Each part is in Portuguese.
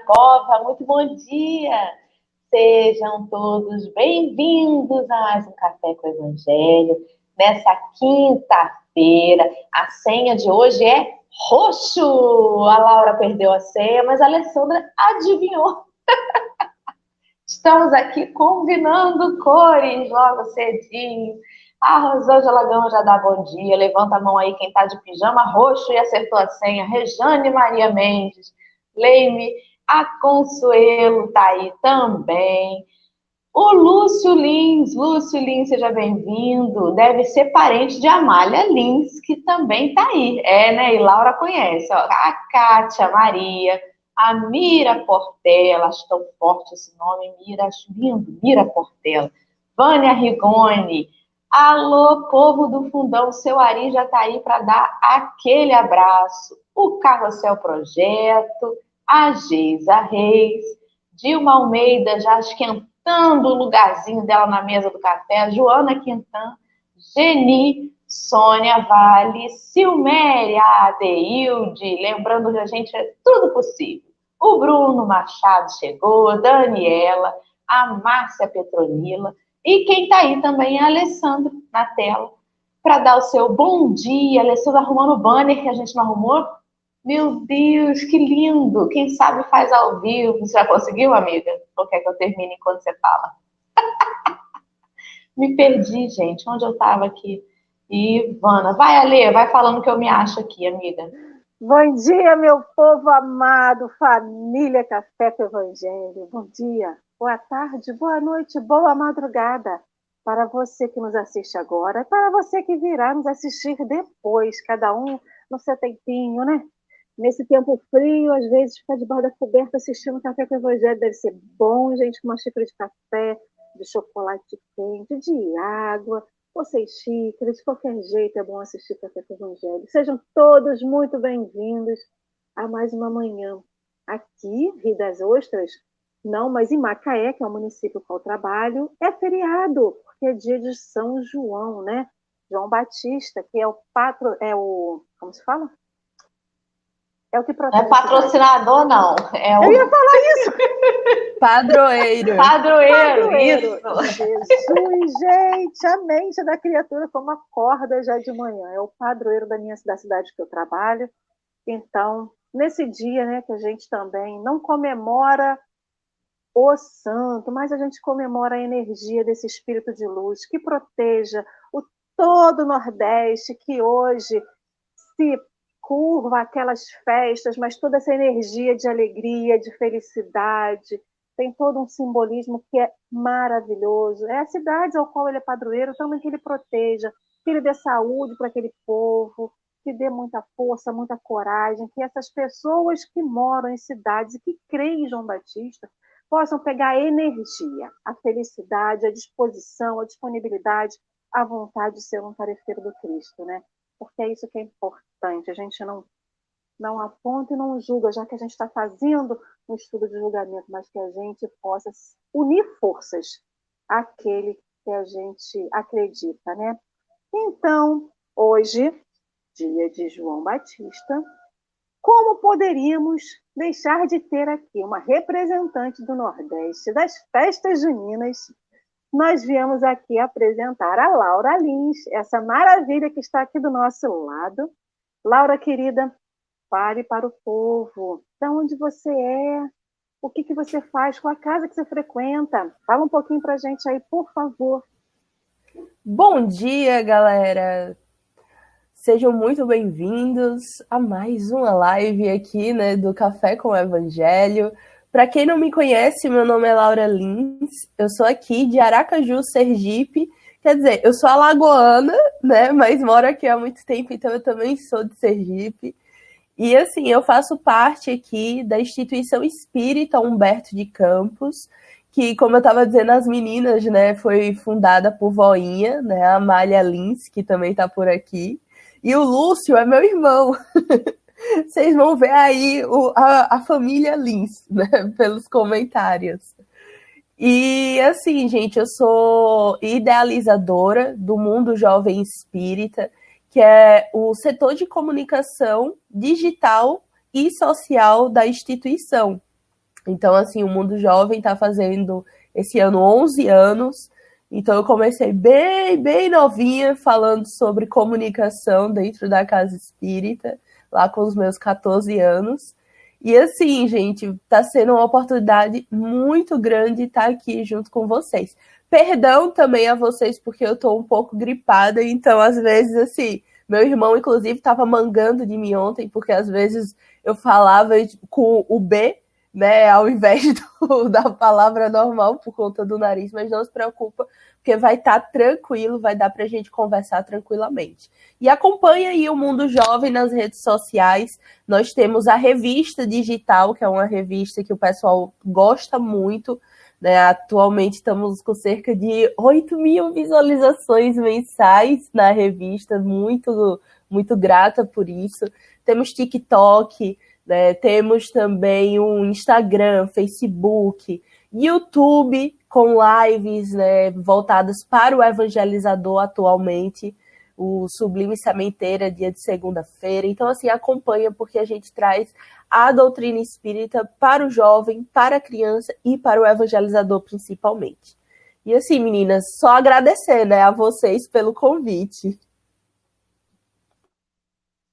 pova, muito bom dia! Sejam todos bem-vindos a mais um Café com o Evangelho. Nessa quinta-feira, a senha de hoje é roxo. A Laura perdeu a senha, mas a Alessandra adivinhou. Estamos aqui combinando cores logo cedinho. A Rosângela Gama já dá bom dia. Levanta a mão aí quem tá de pijama roxo e acertou a senha. Rejane Maria Mendes. Leime, a Consuelo tá aí também. O Lúcio Lins, Lúcio Lins, seja bem-vindo. Deve ser parente de Amália Lins, que também tá aí. É, né? E Laura conhece. Ó. A Kátia Maria, a Mira Portela, acho tão forte esse nome, Mira, acho lindo, Mira Portela. Vânia Rigoni, Alô, povo do fundão, seu Ari já está aí para dar aquele abraço. O Carrossel Projeto, a Geisa Reis, Dilma Almeida já esquentando o lugarzinho dela na mesa do café, Joana Quintan, Geni, Sônia Vale, Silméria Adeilde, lembrando que a gente é tudo possível. O Bruno Machado chegou, Daniela, a Márcia Petronila, e quem está aí também é a Alessandra na tela, para dar o seu bom dia. A Alessandra arrumando o banner que a gente não arrumou. Meu Deus, que lindo! Quem sabe faz ao vivo. Você já conseguiu, amiga? Ou quer que eu termine enquanto você fala? me perdi, gente. Onde eu estava aqui? Ivana. Vai, Ale, vai falando que eu me acho aqui, amiga. Bom dia, meu povo amado, família Café com Evangelho. Bom dia boa tarde, boa noite, boa madrugada para você que nos assiste agora para você que virá nos assistir depois, cada um no seu tempinho, né? Nesse tempo frio, às vezes ficar debaixo da coberta assistindo Café com o Evangelho deve ser bom, gente, com uma xícara de café, de chocolate quente, de água, ou seis xícaras, de qualquer jeito é bom assistir Café com o Evangelho. Sejam todos muito bem-vindos a mais uma manhã aqui, Rio das Ostras, não, mas em Macaé, que é o município com o trabalho, é feriado, porque é dia de São João, né? João Batista, que é o patro, é o, como se fala? É o que protege. Não é patrocinador, não. É o... Eu ia falar isso. Padroeiro. Padroeiro, Padroeiro. isso. Jesus, gente, a mente da criatura como acorda já de manhã. É o padroeiro da minha da cidade que eu trabalho. Então, nesse dia, né, que a gente também não comemora o santo, mas a gente comemora a energia desse espírito de luz que proteja o todo o Nordeste, que hoje se curva aquelas festas, mas toda essa energia de alegria, de felicidade, tem todo um simbolismo que é maravilhoso. É a cidade ao qual ele é padroeiro, também que ele proteja, que ele dê saúde para aquele povo, que dê muita força, muita coragem, que essas pessoas que moram em cidades e que creem em João Batista possam pegar a energia, a felicidade, a disposição, a disponibilidade, a vontade de ser um tarefeiro do Cristo, né? Porque é isso que é importante. A gente não não aponta e não julga, já que a gente está fazendo um estudo de julgamento, mas que a gente possa unir forças àquele que a gente acredita, né? Então, hoje, dia de João Batista, como poderíamos deixar de ter aqui uma representante do Nordeste das festas juninas? Nós viemos aqui apresentar a Laura Lins, essa maravilha que está aqui do nosso lado. Laura, querida, fale para o povo. De onde você é? O que, que você faz? com a casa que você frequenta? Fala um pouquinho para a gente aí, por favor. Bom dia, galera. Sejam muito bem-vindos a mais uma live aqui, né, do Café com o Evangelho. Para quem não me conhece, meu nome é Laura Lins, eu sou aqui de Aracaju, Sergipe. Quer dizer, eu sou alagoana, né, mas moro aqui há muito tempo, então eu também sou de Sergipe. E assim, eu faço parte aqui da instituição espírita Humberto de Campos, que, como eu estava dizendo às meninas, né, foi fundada por Voinha, né, a Amália Lins, que também está por aqui. E o Lúcio é meu irmão. Vocês vão ver aí o, a, a família Lins, né, pelos comentários. E assim, gente, eu sou idealizadora do Mundo Jovem Espírita, que é o setor de comunicação digital e social da instituição. Então, assim, o Mundo Jovem está fazendo esse ano 11 anos. Então, eu comecei bem, bem novinha falando sobre comunicação dentro da casa espírita, lá com os meus 14 anos. E assim, gente, está sendo uma oportunidade muito grande estar aqui junto com vocês. Perdão também a vocês, porque eu estou um pouco gripada, então às vezes, assim, meu irmão, inclusive, estava mangando de mim ontem, porque às vezes eu falava com o B, né, ao invés do, da palavra normal por conta do nariz, mas não se preocupa, porque vai estar tá tranquilo, vai dar para a gente conversar tranquilamente. E acompanha aí o Mundo Jovem nas redes sociais. Nós temos a revista digital, que é uma revista que o pessoal gosta muito. Né? Atualmente estamos com cerca de 8 mil visualizações mensais na revista, muito, muito grata por isso. Temos TikTok, né? Temos também um Instagram, Facebook, YouTube com lives né, voltadas para o evangelizador atualmente, o Sublime Sementeira, dia de segunda-feira. Então, assim, acompanha porque a gente traz a doutrina espírita para o jovem, para a criança e para o evangelizador principalmente. E assim, meninas, só agradecer né, a vocês pelo convite.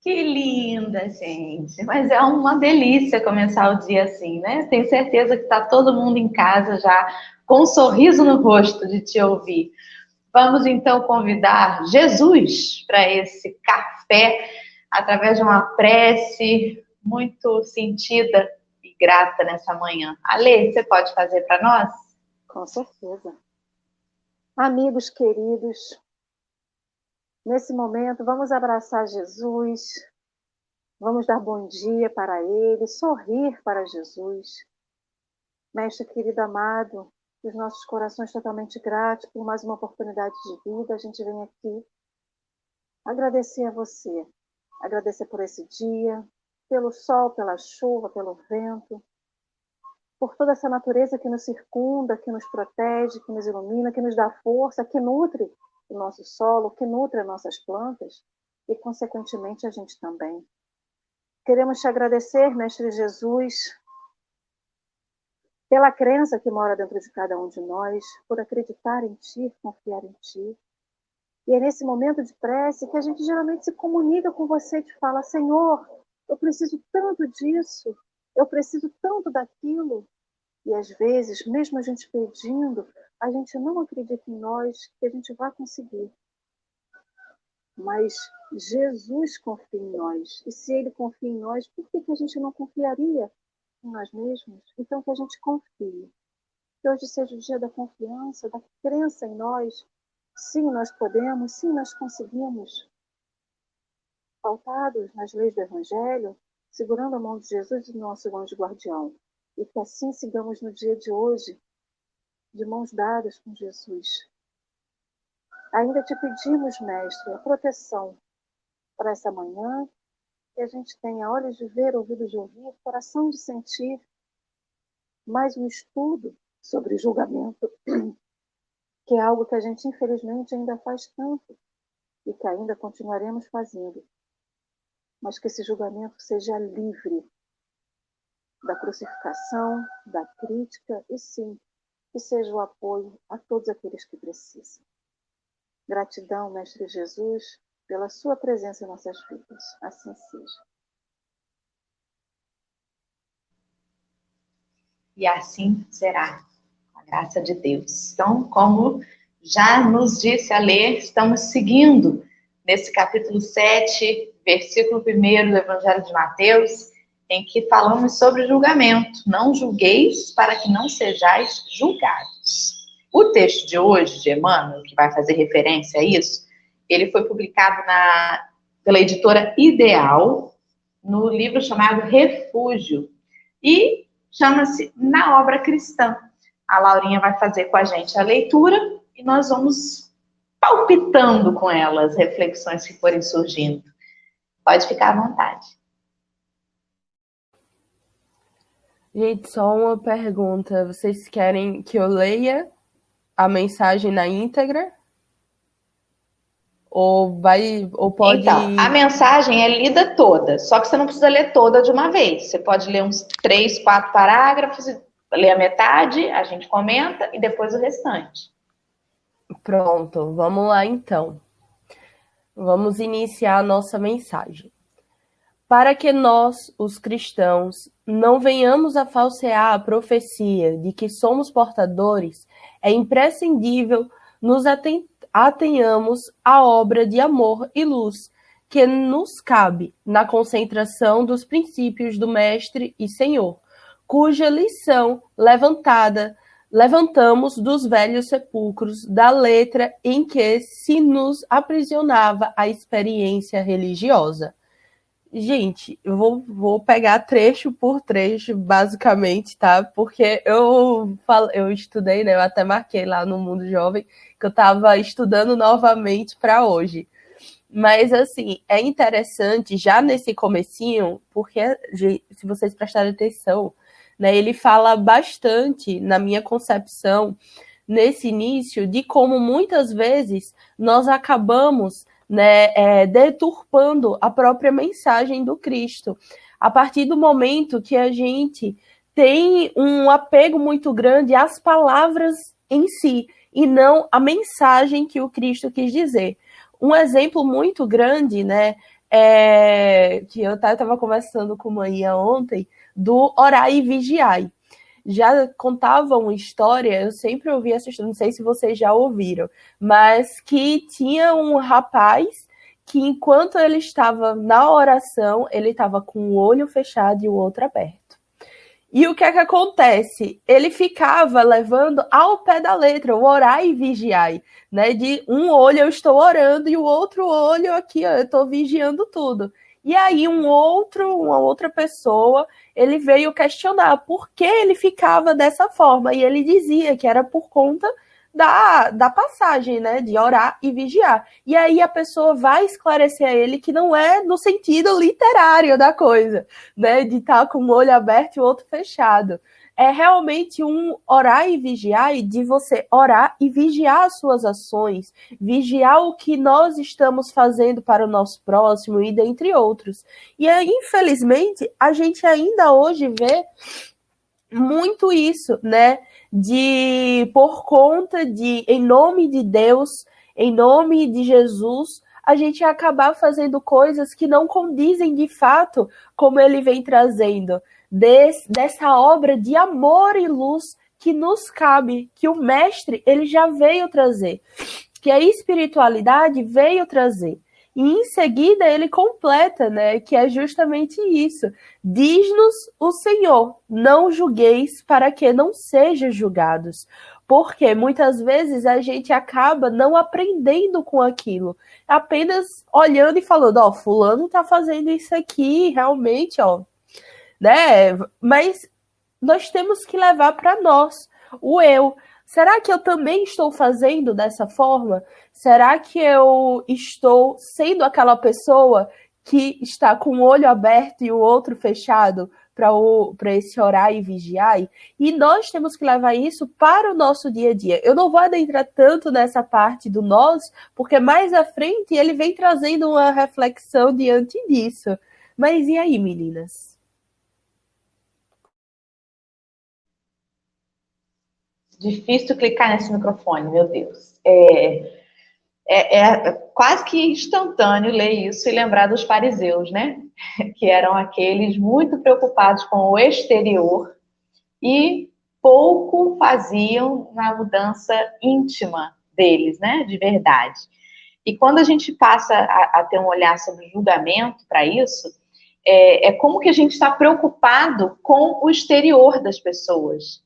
Que linda, gente. Mas é uma delícia começar o dia assim, né? Tenho certeza que está todo mundo em casa já com um sorriso no rosto de te ouvir. Vamos então convidar Jesus para esse café através de uma prece muito sentida e grata nessa manhã. Ale, você pode fazer para nós? Com certeza. Amigos queridos, Nesse momento, vamos abraçar Jesus, vamos dar bom dia para Ele, sorrir para Jesus. Mestre querido amado, os nossos corações totalmente gratos por mais uma oportunidade de vida, a gente vem aqui agradecer a você, agradecer por esse dia, pelo sol, pela chuva, pelo vento, por toda essa natureza que nos circunda, que nos protege, que nos ilumina, que nos dá força, que nutre o nosso solo, que nutre as nossas plantas e, consequentemente, a gente também. Queremos te agradecer, Mestre Jesus, pela crença que mora dentro de cada um de nós, por acreditar em Ti, confiar em Ti. E é nesse momento de prece que a gente geralmente se comunica com você e te fala: Senhor, eu preciso tanto disso, eu preciso tanto daquilo. E às vezes, mesmo a gente pedindo, a gente não acredita em nós que a gente vai conseguir. Mas Jesus confia em nós. E se ele confia em nós, por que, que a gente não confiaria em nós mesmos? Então, que a gente confie. Que hoje seja o dia da confiança, da crença em nós. Sim, nós podemos, sim, nós conseguimos. Pautados nas leis do Evangelho, segurando a mão de Jesus nosso anjo guardião e que assim sigamos no dia de hoje, de mãos dadas com Jesus. Ainda te pedimos, Mestre, a proteção para essa manhã, que a gente tenha olhos de ver, ouvidos de ouvir, coração de sentir, mais um estudo sobre julgamento, que é algo que a gente infelizmente ainda faz tanto e que ainda continuaremos fazendo. Mas que esse julgamento seja livre da crucificação, da crítica e sim, que seja o apoio a todos aqueles que precisam. Gratidão, Mestre Jesus, pela sua presença em nossas vidas. Assim seja. E assim será, com a graça de Deus. Então, como já nos disse a ler, estamos seguindo nesse capítulo 7, versículo 1 do Evangelho de Mateus, em que falamos sobre julgamento. Não julgueis para que não sejais julgados. O texto de hoje, de Emmanuel, que vai fazer referência a isso, ele foi publicado na, pela editora Ideal, no livro chamado Refúgio, e chama-se Na Obra Cristã. A Laurinha vai fazer com a gente a leitura e nós vamos palpitando com ela as reflexões que forem surgindo. Pode ficar à vontade. Gente, só uma pergunta. Vocês querem que eu leia a mensagem na íntegra? Ou vai, ou pode. Então, a mensagem é lida toda, só que você não precisa ler toda de uma vez. Você pode ler uns três, quatro parágrafos, ler a metade, a gente comenta e depois o restante. Pronto, vamos lá então. Vamos iniciar a nossa mensagem. Para que nós, os cristãos, não venhamos a falsear a profecia de que somos portadores, é imprescindível nos atenhamos a obra de amor e luz que nos cabe na concentração dos princípios do Mestre e Senhor, cuja lição levantada levantamos dos velhos sepulcros da letra em que se nos aprisionava a experiência religiosa. Gente, eu vou, vou pegar trecho por trecho, basicamente, tá? Porque eu, eu estudei, né? Eu até marquei lá no Mundo Jovem que eu estava estudando novamente para hoje. Mas, assim, é interessante já nesse comecinho, porque, se vocês prestarem atenção, né, ele fala bastante, na minha concepção, nesse início, de como muitas vezes nós acabamos né, é, deturpando a própria mensagem do Cristo. A partir do momento que a gente tem um apego muito grande às palavras em si e não a mensagem que o Cristo quis dizer. Um exemplo muito grande, né, é, que eu estava conversando com manhã ontem, do orai e vigiai. Já contava uma história, eu sempre ouvi essa história, não sei se vocês já ouviram, mas que tinha um rapaz que enquanto ele estava na oração, ele estava com o olho fechado e o outro aberto. E o que é que acontece? Ele ficava levando ao pé da letra, o orar e vigiar, né? De um olho eu estou orando e o outro olho aqui, ó, eu estou vigiando tudo. E aí um outro, uma outra pessoa, ele veio questionar por que ele ficava dessa forma e ele dizia que era por conta da, da passagem, né? De orar e vigiar. E aí a pessoa vai esclarecer a ele que não é no sentido literário da coisa, né? De estar tá com um olho aberto e o outro fechado. É realmente um orar e vigiar, e de você orar e vigiar as suas ações, vigiar o que nós estamos fazendo para o nosso próximo e dentre outros. E infelizmente, a gente ainda hoje vê muito isso, né? De por conta de, em nome de Deus, em nome de Jesus, a gente acabar fazendo coisas que não condizem de fato como ele vem trazendo, des, dessa obra de amor e luz que nos cabe, que o mestre ele já veio trazer, que a espiritualidade veio trazer. E em seguida ele completa, né, que é justamente isso. Diz-nos o Senhor: não julgueis para que não sejam julgados. Porque muitas vezes a gente acaba não aprendendo com aquilo, apenas olhando e falando, ó, oh, fulano tá fazendo isso aqui, realmente, ó, né? Mas nós temos que levar para nós o eu. Será que eu também estou fazendo dessa forma? Será que eu estou sendo aquela pessoa que está com o olho aberto e o outro fechado para esse orar e vigiar? E nós temos que levar isso para o nosso dia a dia. Eu não vou adentrar tanto nessa parte do nós, porque mais à frente ele vem trazendo uma reflexão diante disso. Mas e aí, meninas? Difícil clicar nesse microfone, meu Deus. É, é, é, quase que instantâneo ler isso e lembrar dos fariseus, né? Que eram aqueles muito preocupados com o exterior e pouco faziam na mudança íntima deles, né? De verdade. E quando a gente passa a, a ter um olhar sobre julgamento para isso, é, é como que a gente está preocupado com o exterior das pessoas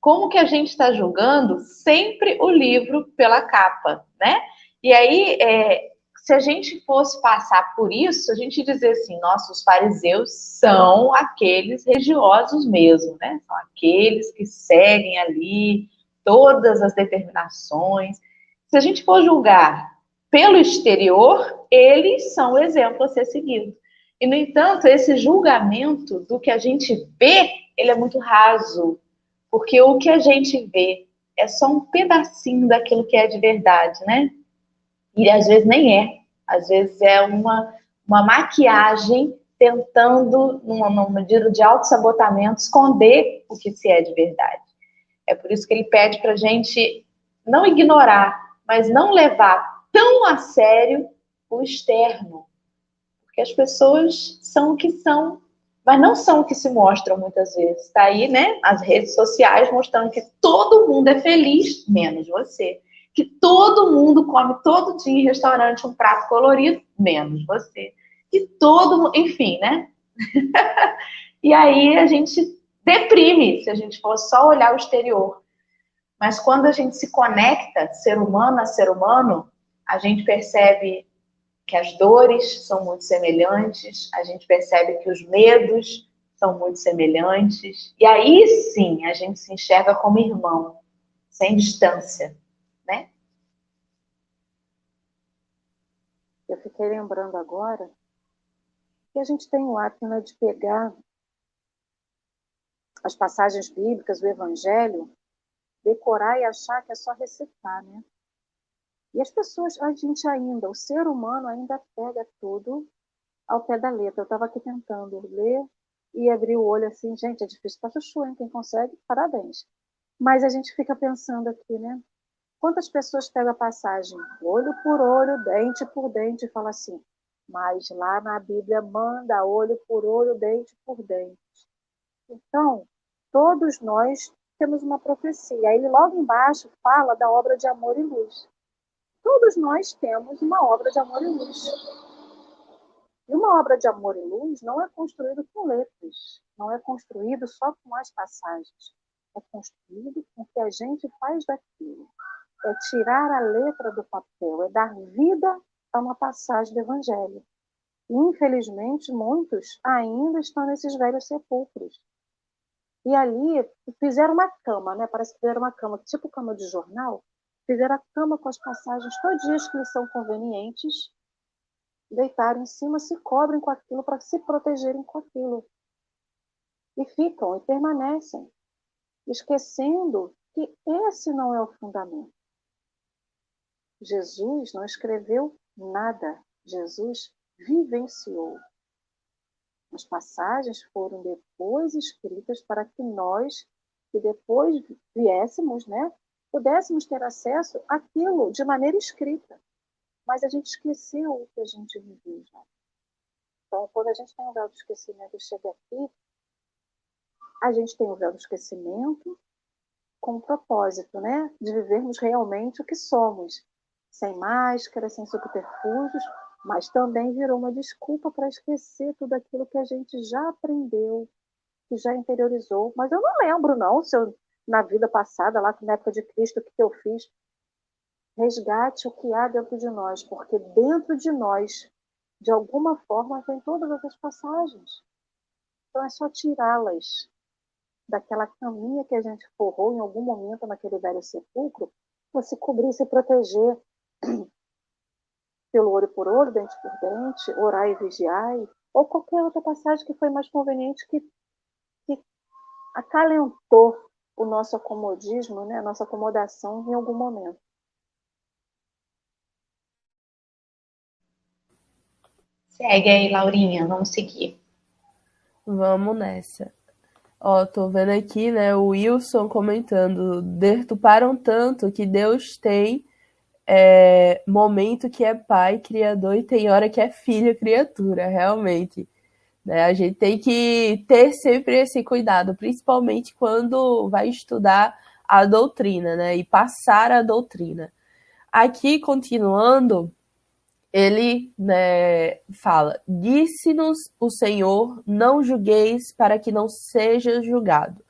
como que a gente está julgando sempre o livro pela capa, né? E aí, é, se a gente fosse passar por isso, a gente dizer assim, nossos fariseus são aqueles religiosos mesmo, né? São aqueles que seguem ali todas as determinações. Se a gente for julgar pelo exterior, eles são o exemplo a ser seguido. E, no entanto, esse julgamento do que a gente vê, ele é muito raso, porque o que a gente vê é só um pedacinho daquilo que é de verdade, né? E às vezes nem é. Às vezes é uma, uma maquiagem tentando, numa, numa medida de autossabotamento, esconder o que se é de verdade. É por isso que ele pede para a gente não ignorar, mas não levar tão a sério o externo. Porque as pessoas são o que são, mas não são o que se mostram muitas vezes. Está aí, né? As redes sociais mostrando que todo mundo é feliz, menos você. Que todo mundo come todo dia em restaurante um prato colorido, menos você. Que todo enfim, né? e aí a gente deprime se a gente for só olhar o exterior. Mas quando a gente se conecta, ser humano a ser humano, a gente percebe que as dores são muito semelhantes, a gente percebe que os medos são muito semelhantes, e aí sim a gente se enxerga como irmão, sem distância, né? Eu fiquei lembrando agora que a gente tem o hábito né, de pegar as passagens bíblicas, o Evangelho, decorar e achar que é só recitar, né? E as pessoas, a gente ainda, o ser humano ainda pega tudo ao pé da letra. Eu estava aqui tentando ler e abrir o olho assim, gente, é difícil para chuchu, hein? Quem consegue, parabéns. Mas a gente fica pensando aqui, né? Quantas pessoas pegam a passagem olho por olho, dente por dente e fala assim, mas lá na Bíblia manda olho por olho, dente por dente. Então, todos nós temos uma profecia. Aí logo embaixo fala da obra de amor e luz. Todos nós temos uma obra de amor e luz. E uma obra de amor e luz não é construída com letras, não é construído só com as passagens. É construído com o que a gente faz daquilo. É tirar a letra do papel, é dar vida a uma passagem do Evangelho. E, infelizmente, muitos ainda estão nesses velhos sepulcros. E ali fizeram uma cama, né? Parece que fizeram uma cama, tipo cama de jornal, fizeram a cama com as passagens todias que lhes são convenientes, deitaram em cima, se cobrem com aquilo para se protegerem com aquilo. E ficam e permanecem, esquecendo que esse não é o fundamento. Jesus não escreveu nada, Jesus vivenciou. As passagens foram depois escritas para que nós, que depois viéssemos, né, pudéssemos ter acesso àquilo de maneira escrita. Mas a gente esqueceu o que a gente viveu já. Então, quando a gente tem o véu do esquecimento e chega aqui, a gente tem o véu do esquecimento com o propósito, né, de vivermos realmente o que somos, sem máscara, sem subterfúgios, mas também virou uma desculpa para esquecer tudo aquilo que a gente já aprendeu, que já interiorizou. Mas eu não lembro, não, se eu na vida passada, lá na época de Cristo, o que eu fiz. Resgate o que há dentro de nós, porque dentro de nós, de alguma forma, vem todas essas passagens. Então é só tirá-las daquela caminha que a gente forrou em algum momento naquele velho sepulcro, para se cobrir, se proteger pelo olho por olho, dente por dente, orar e vigiai, ou qualquer outra passagem que foi mais conveniente que, que acalentou o nosso acomodismo, né, a nossa acomodação em algum momento. Segue aí, Laurinha, vamos seguir. Vamos nessa. Ó, tô vendo aqui, né, o Wilson comentando, deturparam tanto que Deus tem é, momento que é pai, criador, e tem hora que é filho, criatura, realmente. Né? A gente tem que ter sempre esse cuidado, principalmente quando vai estudar a doutrina, né? E passar a doutrina. Aqui, continuando, ele né, fala: Disse-nos o Senhor, não julgueis para que não seja julgado.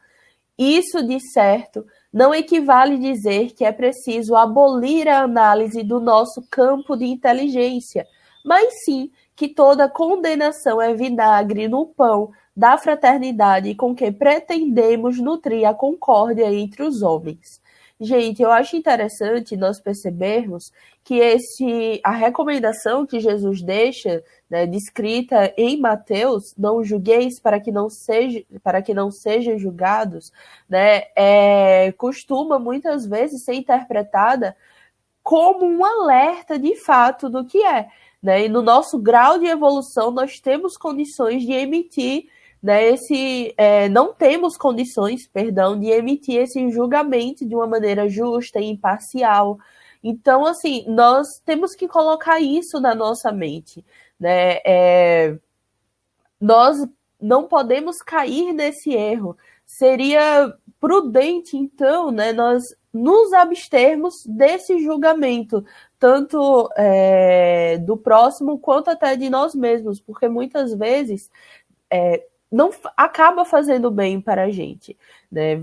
Isso, de certo, não equivale dizer que é preciso abolir a análise do nosso campo de inteligência, mas sim que toda condenação é vinagre no pão da fraternidade com que pretendemos nutrir a concórdia entre os homens. Gente, eu acho interessante nós percebermos que esse a recomendação que Jesus deixa, né, descrita em Mateus, não julgueis para que não seja para que não sejam julgados, né, é, costuma muitas vezes ser interpretada como um alerta de fato do que é. Né? E no nosso grau de evolução, nós temos condições de emitir né, esse, é, não temos condições, perdão, de emitir esse julgamento de uma maneira justa e imparcial. Então, assim, nós temos que colocar isso na nossa mente, né? É, nós não podemos cair nesse erro. Seria prudente, então, né, nós nos abstermos desse julgamento, tanto é, do próximo quanto até de nós mesmos, porque muitas vezes é, não acaba fazendo bem para a gente. Né?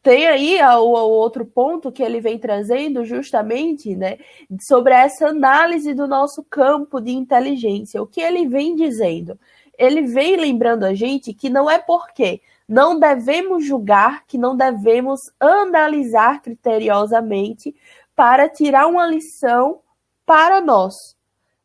Tem aí o, outro ponto que ele vem trazendo justamente né, sobre essa análise do nosso campo de inteligência. O que ele vem dizendo? Ele vem lembrando a gente que não é porque não devemos julgar, que não devemos analisar criteriosamente para tirar uma lição para nós.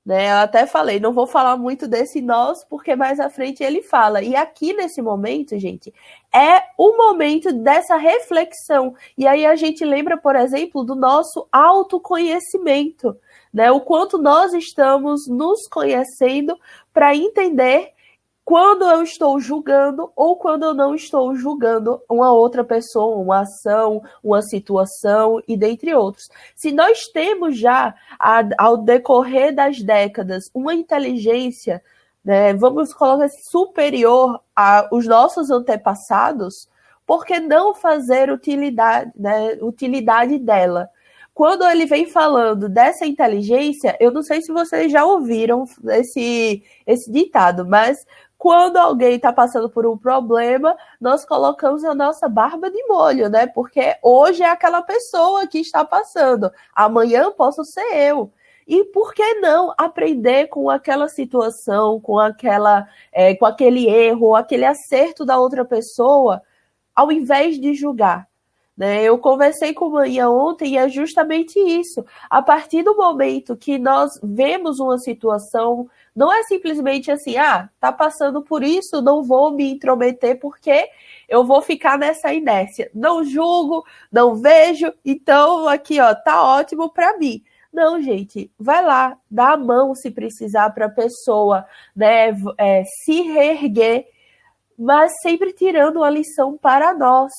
Né? Eu até falei, não vou falar muito desse nós, porque mais à frente ele fala. E aqui nesse momento, gente, é o momento dessa reflexão. E aí a gente lembra, por exemplo, do nosso autoconhecimento, né? O quanto nós estamos nos conhecendo para entender quando eu estou julgando ou quando eu não estou julgando uma outra pessoa, uma ação, uma situação e dentre outros. Se nós temos já, ao decorrer das décadas, uma inteligência, né, vamos colocar superior aos nossos antepassados, por que não fazer utilidade, né, utilidade dela? quando ele vem falando dessa inteligência, eu não sei se vocês já ouviram esse, esse ditado, mas quando alguém está passando por um problema, nós colocamos a nossa barba de molho, né? Porque hoje é aquela pessoa que está passando, amanhã posso ser eu. E por que não aprender com aquela situação, com aquela, é, com aquele erro, aquele acerto da outra pessoa, ao invés de julgar? Né? Eu conversei com Manhã ontem e é justamente isso. A partir do momento que nós vemos uma situação, não é simplesmente assim, ah, tá passando por isso, não vou me intrometer porque eu vou ficar nessa inércia. Não julgo, não vejo, então aqui, ó, tá ótimo para mim. Não, gente, vai lá, dá a mão se precisar para a pessoa, né, é, se reerguer, mas sempre tirando a lição para nós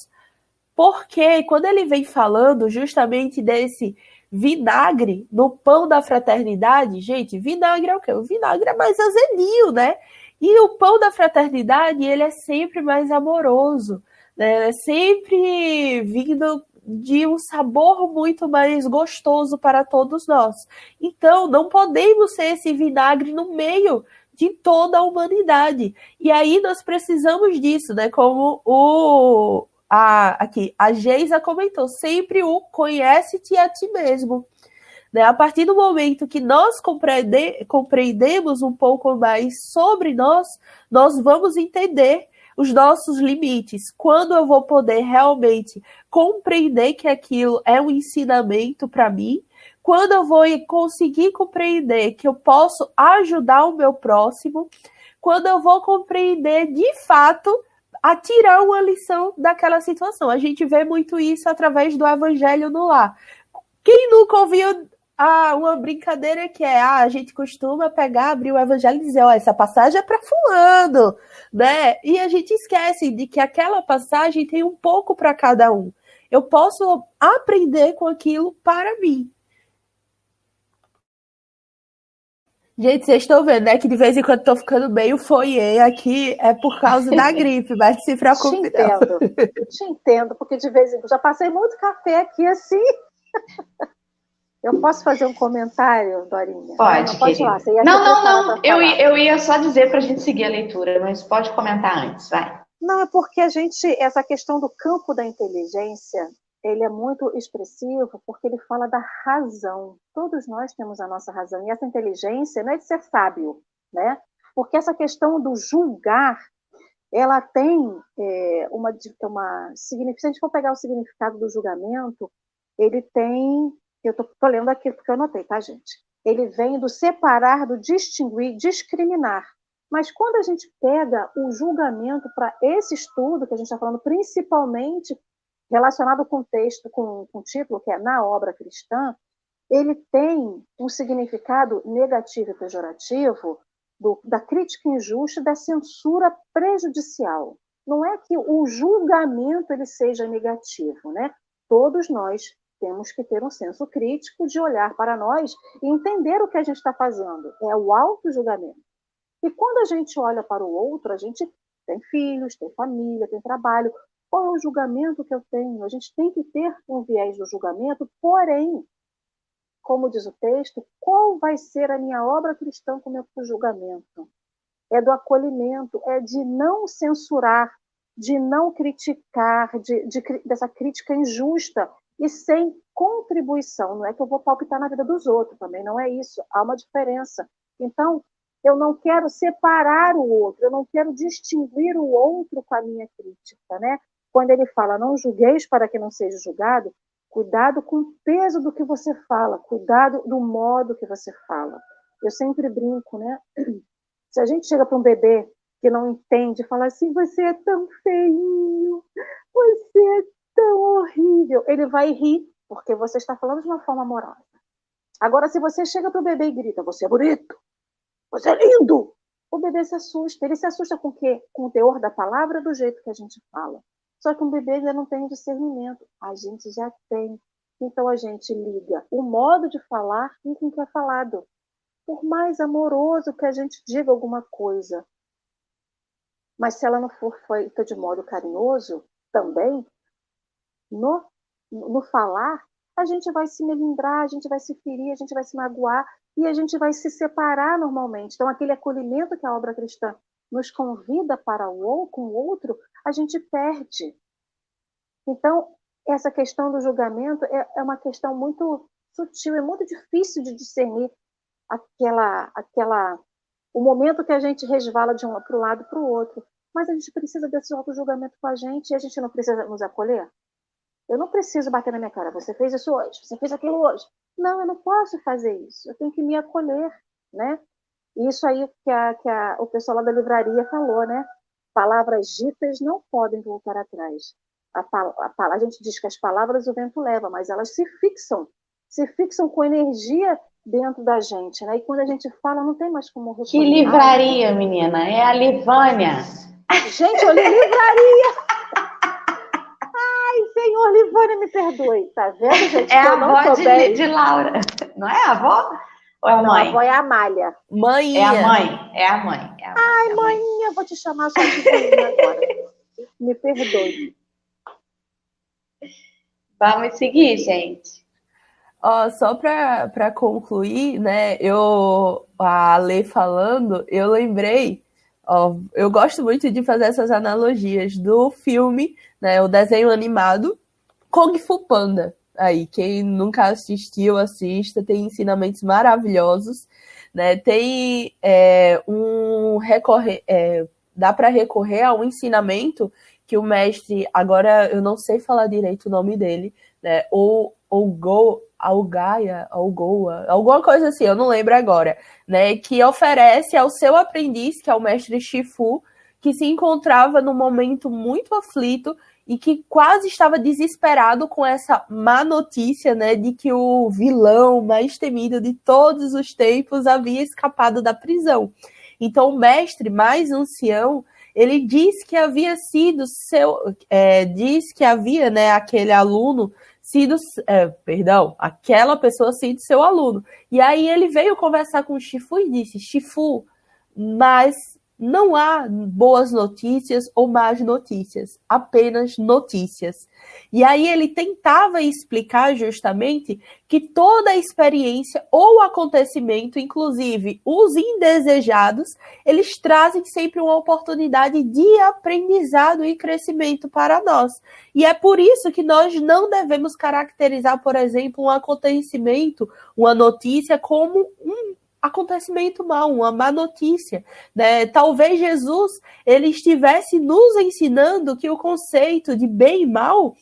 porque quando ele vem falando justamente desse vinagre no pão da fraternidade, gente, vinagre é o quê? O vinagre é mais azedinho, né? E o pão da fraternidade, ele é sempre mais amoroso, né? É sempre vindo de um sabor muito mais gostoso para todos nós. Então, não podemos ser esse vinagre no meio de toda a humanidade. E aí nós precisamos disso, né? Como o, a, aqui, a Geisa comentou, sempre o conhece-te a ti mesmo. Né? A partir do momento que nós compreende, compreendemos um pouco mais sobre nós, nós vamos entender os nossos limites. Quando eu vou poder realmente compreender que aquilo é um ensinamento para mim, quando eu vou conseguir compreender que eu posso ajudar o meu próximo, quando eu vou compreender de fato a tirar uma lição daquela situação. A gente vê muito isso através do evangelho no lar. Quem nunca ouviu ah, uma brincadeira que é, ah, a gente costuma pegar, abrir o evangelho e dizer, ó, essa passagem é para fulano, né? E a gente esquece de que aquela passagem tem um pouco para cada um. Eu posso aprender com aquilo para mim. Gente, vocês estão vendo, né? Que de vez em quando tô ficando meio foie aqui, é por causa da gripe, mas se preocupe. Te entendo, te entendo, porque de vez em quando já passei muito café aqui assim. Eu posso fazer um comentário, Dorinha? Pode, não, pode lá, Não, não, não. Eu, eu ia só dizer para a gente seguir a leitura, mas pode comentar antes, vai. Não, é porque a gente, essa questão do campo da inteligência, ele é muito expressivo porque ele fala da razão. Todos nós temos a nossa razão. E essa inteligência não é de ser sábio, né? Porque essa questão do julgar, ela tem é, uma, uma. Se a gente for pegar o significado do julgamento, ele tem. Eu estou lendo aqui porque eu anotei, tá, gente? Ele vem do separar, do distinguir, discriminar. Mas quando a gente pega o julgamento para esse estudo, que a gente está falando principalmente relacionado com o texto, com, com o título, que é Na Obra Cristã, ele tem um significado negativo e pejorativo do, da crítica injusta, da censura prejudicial. Não é que o julgamento ele seja negativo, né? Todos nós temos que ter um senso crítico de olhar para nós e entender o que a gente está fazendo. É o auto-julgamento. E quando a gente olha para o outro, a gente tem filhos, tem família, tem trabalho. Qual é o julgamento que eu tenho? A gente tem que ter um viés do julgamento, porém, como diz o texto, qual vai ser a minha obra cristã com o meu julgamento? É do acolhimento, é de não censurar, de não criticar, de, de, dessa crítica injusta e sem contribuição. Não é que eu vou palpitar na vida dos outros, também não é isso. Há uma diferença. Então, eu não quero separar o outro, eu não quero distinguir o outro com a minha crítica, né? Quando ele fala, não julgueis para que não seja julgado, cuidado com o peso do que você fala, cuidado do modo que você fala. Eu sempre brinco, né? Se a gente chega para um bebê que não entende, fala assim, você é tão feinho, você é tão horrível, ele vai rir, porque você está falando de uma forma amorosa. Agora, se você chega para o bebê e grita, você é bonito, você é lindo! O bebê se assusta. Ele se assusta com o quê? Com o teor da palavra do jeito que a gente fala. Só que um bebê ainda não tem discernimento. A gente já tem. Então a gente liga o modo de falar com o que é falado. Por mais amoroso que a gente diga alguma coisa, mas se ela não for feita de modo carinhoso, também, no, no falar, a gente vai se melindrar, a gente vai se ferir, a gente vai se magoar, e a gente vai se separar normalmente. Então, aquele acolhimento que a obra cristã nos convida para o com o outro, a gente perde. Então, essa questão do julgamento é, é uma questão muito sutil, é muito difícil de discernir aquela, aquela, o momento que a gente resvala de um para o lado para o outro. Mas a gente precisa desse auto-julgamento com a gente e a gente não precisa nos acolher. Eu não preciso bater na minha cara. Você fez isso hoje, você fez aquilo hoje. Não, eu não posso fazer isso. Eu tenho que me acolher, né? Isso aí que, a, que a, o pessoal lá da livraria falou, né? Palavras ditas não podem voltar atrás. A, a, a, gente diz que as palavras o vento leva, mas elas se fixam, se fixam com energia dentro da gente, né? E quando a gente fala, não tem mais como Que livraria, menina? É a Livânia. Gente, li livraria! Senhor, Livânia, me perdoe. Tá vendo, gente? É a avó de, de, Laura. Não é a avó? Ou é a mãe? Não, a avó é a Amália. Mãe. É a mãe. É a mãe. É a mãe Ai, é mãinha, vou te chamar só de mãe agora. Me perdoe. Vamos seguir, gente. Ó, só para concluir, né? Eu, a Lê falando, eu lembrei eu gosto muito de fazer essas analogias do filme, né, o desenho animado Kung Fu Panda. Aí, quem nunca assistiu, assista, tem ensinamentos maravilhosos, né? Tem é, um recorrer, é, dá para recorrer a um ensinamento que o mestre, agora eu não sei falar direito o nome dele, né? Ou ou Go, Algaia, Algoa, alguma coisa assim, eu não lembro agora, né? Que oferece ao seu aprendiz, que é o mestre Shifu, que se encontrava num momento muito aflito e que quase estava desesperado com essa má notícia, né, de que o vilão mais temido de todos os tempos havia escapado da prisão. Então, o mestre mais ancião, ele diz que havia sido seu, é, diz que havia, né, aquele aluno sido, é, perdão, aquela pessoa sido seu aluno. E aí ele veio conversar com o Chifu e disse: Chifu, mas não há boas notícias ou más notícias, apenas notícias. E aí ele tentava explicar justamente que toda experiência ou acontecimento, inclusive os indesejados, eles trazem sempre uma oportunidade de aprendizado e crescimento para nós. E é por isso que nós não devemos caracterizar, por exemplo, um acontecimento, uma notícia como um acontecimento mal, uma má notícia, né? Talvez Jesus ele estivesse nos ensinando que o conceito de bem e mal,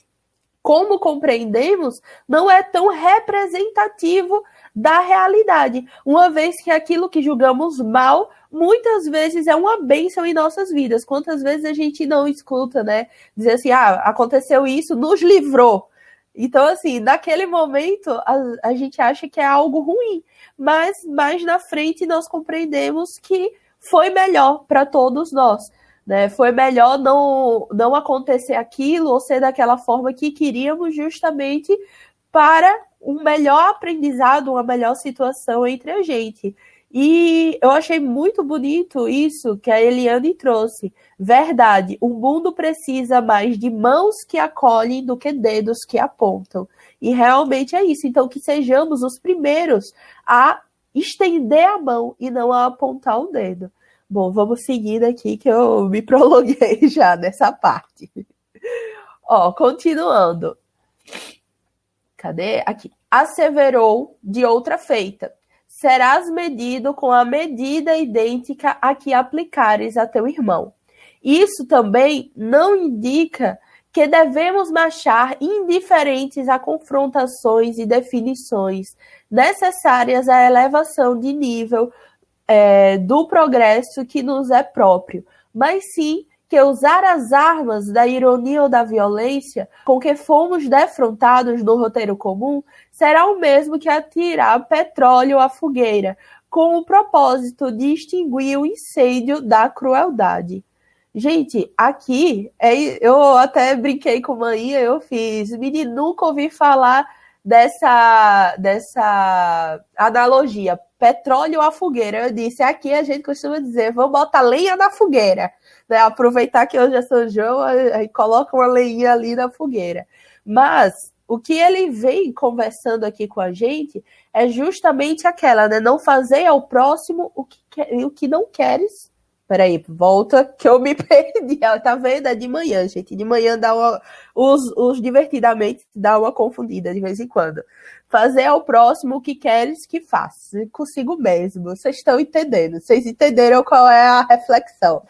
como compreendemos, não é tão representativo da realidade, uma vez que aquilo que julgamos mal muitas vezes é uma bênção em nossas vidas. Quantas vezes a gente não escuta, né? Dizer assim, ah, aconteceu isso, nos livrou. Então, assim, naquele momento, a, a gente acha que é algo ruim, mas mais na frente nós compreendemos que foi melhor para todos nós. Né? Foi melhor não, não acontecer aquilo ou ser daquela forma que queríamos, justamente para um melhor aprendizado, uma melhor situação entre a gente. E eu achei muito bonito isso que a Eliane trouxe. Verdade, o mundo precisa mais de mãos que acolhem do que dedos que apontam. E realmente é isso. Então, que sejamos os primeiros a estender a mão e não a apontar o dedo. Bom, vamos seguir aqui que eu me prolonguei já nessa parte. Ó, continuando. Cadê? Aqui. Asseverou de outra feita serás medido com a medida idêntica a que aplicares a teu irmão. Isso também não indica que devemos marchar indiferentes a confrontações e definições necessárias à elevação de nível é, do progresso que nos é próprio, mas sim que usar as armas da ironia ou da violência com que fomos defrontados no roteiro comum será o mesmo que atirar petróleo à fogueira, com o propósito de extinguir o incêndio da crueldade. Gente, aqui é, eu até brinquei com manhã, eu fiz, menino, nunca ouvi falar dessa, dessa analogia, petróleo à fogueira. Eu disse, aqui a gente costuma dizer, vamos botar lenha na fogueira né? Aproveitar que hoje é São João, aí coloca uma leinha ali na fogueira. Mas o que ele vem conversando aqui com a gente é justamente aquela, né? Não fazer ao próximo o que, quer, o que não queres. Peraí, volta que eu me perdi. Tá vendo? É de manhã, gente. De manhã dá uma. Os, os divertidamente dá uma confundida de vez em quando. Fazer ao próximo o que queres que faça. Consigo mesmo. Vocês estão entendendo. Vocês entenderam qual é a reflexão.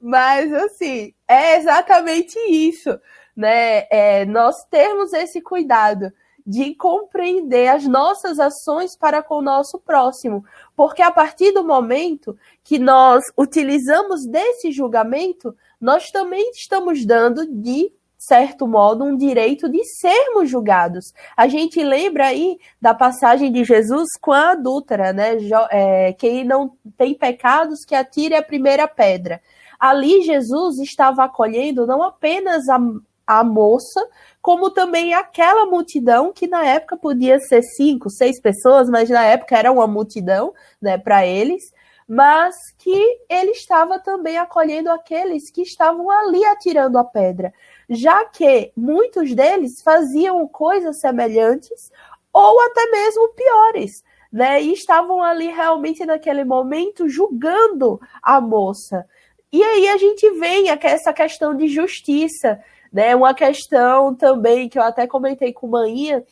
Mas, assim, é exatamente isso, né? É, nós termos esse cuidado de compreender as nossas ações para com o nosso próximo. Porque a partir do momento que nós utilizamos desse julgamento, nós também estamos dando, de certo modo, um direito de sermos julgados. A gente lembra aí da passagem de Jesus com a adúltera, né? É, quem não tem pecados, que atire a primeira pedra ali Jesus estava acolhendo não apenas a, a moça, como também aquela multidão que na época podia ser cinco, seis pessoas, mas na época era uma multidão, né, para eles, mas que ele estava também acolhendo aqueles que estavam ali atirando a pedra, já que muitos deles faziam coisas semelhantes ou até mesmo piores. Né, e estavam ali realmente naquele momento julgando a moça. E aí a gente vem essa questão de justiça, né? Uma questão também que eu até comentei com Maninha,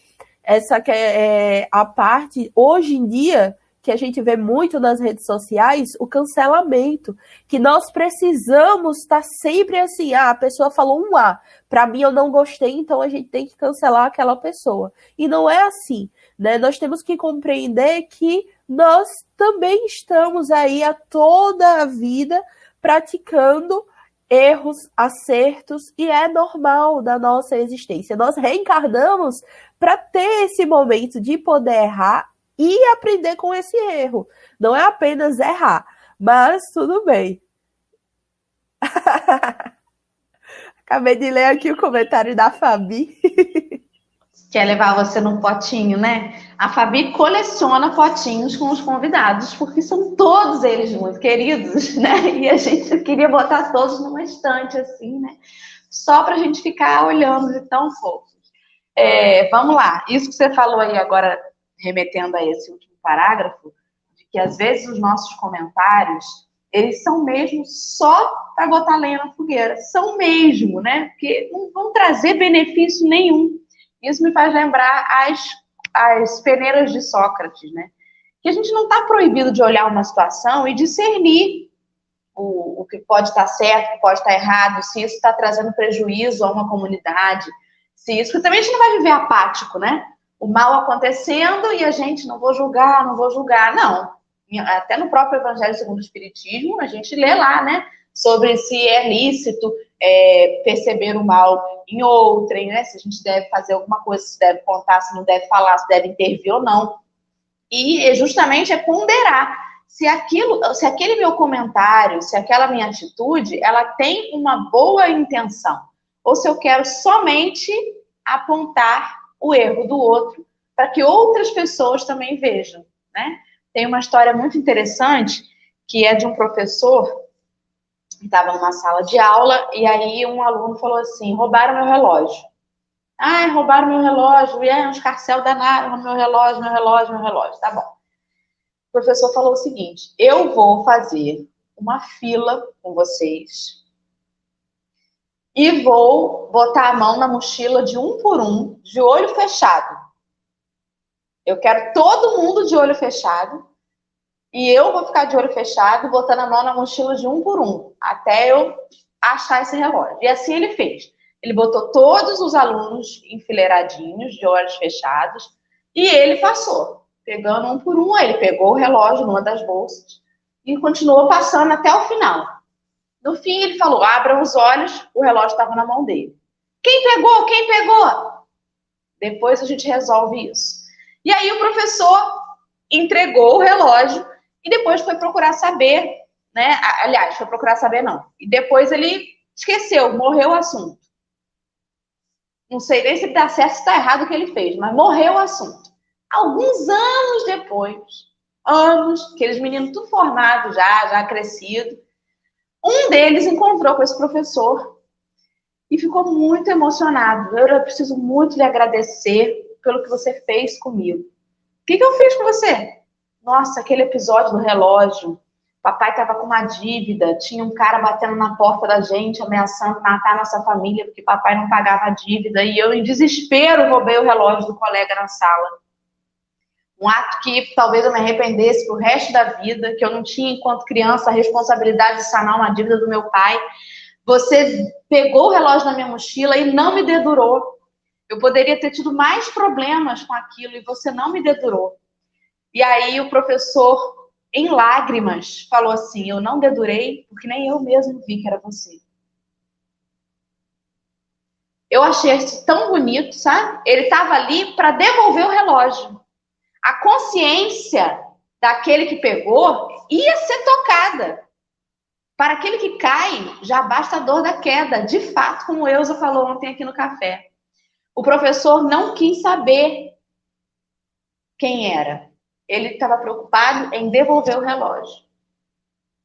essa que é, é a parte hoje em dia que a gente vê muito nas redes sociais, o cancelamento, que nós precisamos estar sempre assim, ah, a pessoa falou um A, para mim eu não gostei, então a gente tem que cancelar aquela pessoa. E não é assim, né? Nós temos que compreender que nós também estamos aí a toda a vida praticando erros, acertos, e é normal da nossa existência. Nós reencarnamos para ter esse momento de poder errar e aprender com esse erro. Não é apenas errar, mas tudo bem. Acabei de ler aqui o comentário da Fabi. Quer levar você num potinho, né? A Fabi coleciona potinhos com os convidados, porque são todos eles muito queridos, né? E a gente queria botar todos numa estante, assim, né? Só para a gente ficar olhando de tão fofos. É, vamos lá, isso que você falou aí agora, remetendo a esse último parágrafo, de que às vezes os nossos comentários, eles são mesmo só para botar lenha na fogueira. São mesmo, né? Porque não vão trazer benefício nenhum isso me faz lembrar as, as peneiras de Sócrates, né? Que a gente não está proibido de olhar uma situação e discernir o, o que pode estar certo, o que pode estar errado, se isso está trazendo prejuízo a uma comunidade, se isso. Porque também a gente não vai viver apático, né? O mal acontecendo e a gente não vou julgar, não vou julgar. Não. Até no próprio Evangelho segundo o Espiritismo, a gente lê lá, né? Sobre se é lícito é, perceber o mal em outrem, né? Se a gente deve fazer alguma coisa, se deve contar, se não deve falar, se deve intervir ou não. E justamente é ponderar se aquilo, se aquele meu comentário, se aquela minha atitude, ela tem uma boa intenção, ou se eu quero somente apontar o erro do outro para que outras pessoas também vejam, né? Tem uma história muito interessante que é de um professor estava numa sala de aula e aí um aluno falou assim: roubaram meu relógio. Ah, roubaram meu relógio, e é um escarcel danado, meu relógio, meu relógio, meu relógio. Tá bom. O professor falou o seguinte: eu vou fazer uma fila com vocês e vou botar a mão na mochila de um por um, de olho fechado. Eu quero todo mundo de olho fechado e eu vou ficar de olho fechado, botando a mão na mochila de um por um, até eu achar esse relógio. E assim ele fez. Ele botou todos os alunos enfileiradinhos, de olhos fechados, e ele passou, pegando um por um. Ele pegou o relógio numa das bolsas e continuou passando até o final. No fim, ele falou: abram os olhos, o relógio estava na mão dele. Quem pegou? Quem pegou? Depois a gente resolve isso. E aí o professor entregou o relógio e depois foi procurar saber, né? Aliás, foi procurar saber não. E depois ele esqueceu, morreu o assunto. Não sei nem se dá certo, se está errado o que ele fez, mas morreu o assunto. Alguns anos depois, anos, aqueles meninos tudo formados já, já crescido, um deles encontrou com esse professor e ficou muito emocionado. Eu preciso muito lhe agradecer pelo que você fez comigo. O que, que eu fiz com você? Nossa, aquele episódio do relógio. Papai estava com uma dívida, tinha um cara batendo na porta da gente, ameaçando matar nossa família porque papai não pagava a dívida. E eu, em desespero, roubei o relógio do colega na sala. Um ato que talvez eu me arrependesse pro resto da vida, que eu não tinha, enquanto criança, a responsabilidade de sanar uma dívida do meu pai. Você pegou o relógio na minha mochila e não me dedurou. Eu poderia ter tido mais problemas com aquilo e você não me dedurou. E aí o professor, em lágrimas, falou assim: Eu não dedurei porque nem eu mesmo vi que era você. Eu achei isso tão bonito, sabe? Ele estava ali para devolver o relógio. A consciência daquele que pegou ia ser tocada. Para aquele que cai, já basta a dor da queda, de fato, como Elza falou ontem aqui no café. O professor não quis saber quem era ele estava preocupado em devolver o relógio.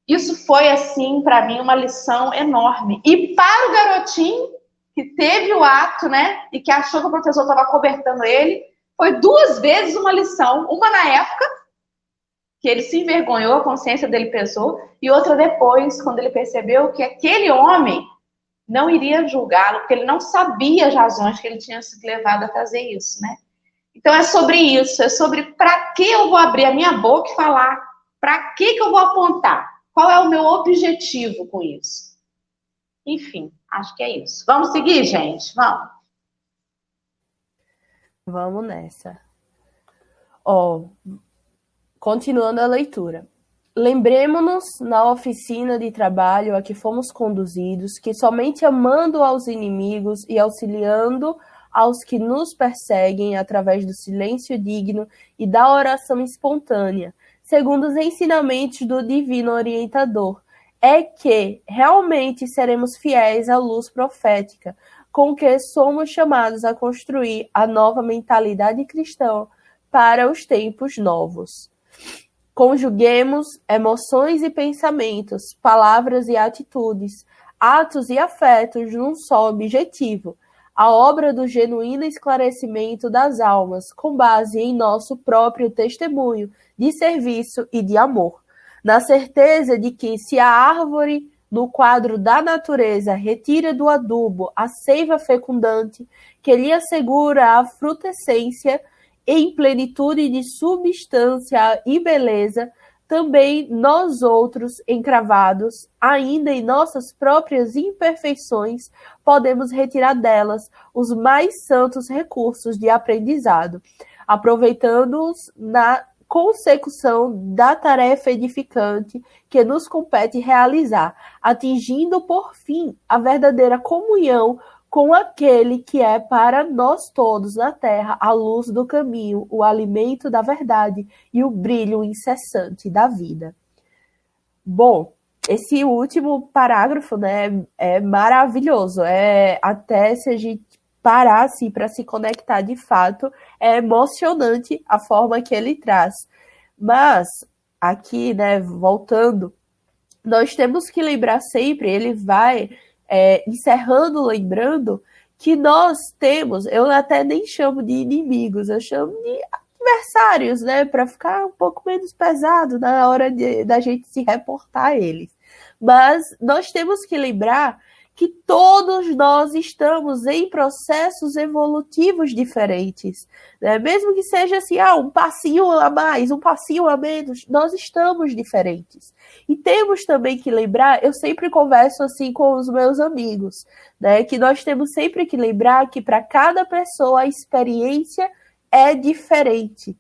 Isso foi, assim, para mim, uma lição enorme. E para o garotinho que teve o ato, né, e que achou que o professor estava cobertando ele, foi duas vezes uma lição. Uma na época, que ele se envergonhou, a consciência dele pesou, e outra depois, quando ele percebeu que aquele homem não iria julgá-lo, porque ele não sabia as razões que ele tinha sido levado a fazer isso, né? Então é sobre isso, é sobre para que eu vou abrir a minha boca e falar, para que, que eu vou apontar, qual é o meu objetivo com isso. Enfim, acho que é isso. Vamos seguir, gente? Vamos. Vamos nessa. Ó, continuando a leitura. Lembremos-nos na oficina de trabalho a que fomos conduzidos que somente amando aos inimigos e auxiliando aos que nos perseguem através do silêncio digno e da oração espontânea, segundo os ensinamentos do Divino Orientador, é que realmente seremos fiéis à luz profética, com que somos chamados a construir a nova mentalidade cristã para os tempos novos. Conjuguemos emoções e pensamentos, palavras e atitudes, atos e afetos num só objetivo a obra do genuíno esclarecimento das almas, com base em nosso próprio testemunho de serviço e de amor, na certeza de que, se a árvore no quadro da natureza retira do adubo a seiva fecundante que lhe assegura a frutescência em plenitude de substância e beleza, também nós outros, encravados, ainda em nossas próprias imperfeições, podemos retirar delas os mais santos recursos de aprendizado, aproveitando-os na consecução da tarefa edificante que nos compete realizar, atingindo por fim a verdadeira comunhão com aquele que é para nós todos na terra a luz do caminho, o alimento da verdade e o brilho incessante da vida. Bom, esse último parágrafo, né, é maravilhoso. É até se a gente parar assim para se conectar de fato, é emocionante a forma que ele traz. Mas aqui, né, voltando, nós temos que lembrar sempre, ele vai é, encerrando, lembrando que nós temos, eu até nem chamo de inimigos, eu chamo de adversários, né, para ficar um pouco menos pesado na hora de, da gente se reportar a eles. Mas nós temos que lembrar que todos nós estamos em processos evolutivos diferentes. Né? Mesmo que seja assim, ah, um passinho a mais, um passinho a menos, nós estamos diferentes. E temos também que lembrar, eu sempre converso assim com os meus amigos, né? Que nós temos sempre que lembrar que para cada pessoa a experiência é diferente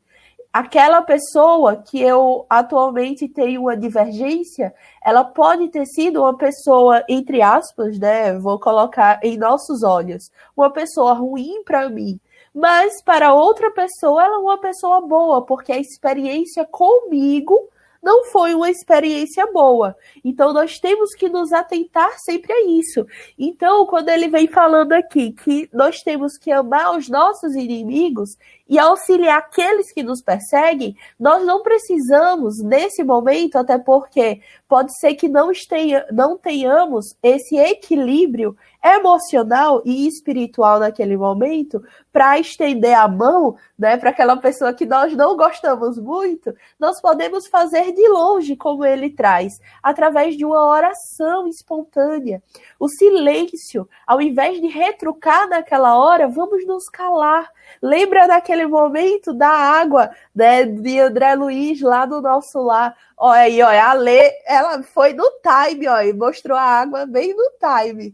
aquela pessoa que eu atualmente tenho uma divergência, ela pode ter sido uma pessoa, entre aspas, né? Vou colocar em nossos olhos, uma pessoa ruim para mim. Mas para outra pessoa, ela é uma pessoa boa, porque a experiência comigo não foi uma experiência boa. Então nós temos que nos atentar sempre a isso. Então, quando ele vem falando aqui que nós temos que amar os nossos inimigos e auxiliar aqueles que nos perseguem, nós não precisamos nesse momento, até porque pode ser que não, esteja, não tenhamos esse equilíbrio emocional e espiritual naquele momento para estender a mão, né, para aquela pessoa que nós não gostamos muito, nós podemos fazer de longe como ele traz, através de uma oração espontânea. O silêncio, ao invés de retrucar naquela hora, vamos nos calar. Lembra daquele momento da água, né, de André Luiz lá do nosso lar. Olha aí, olha, a Lê, ela foi no time, e mostrou a água bem no time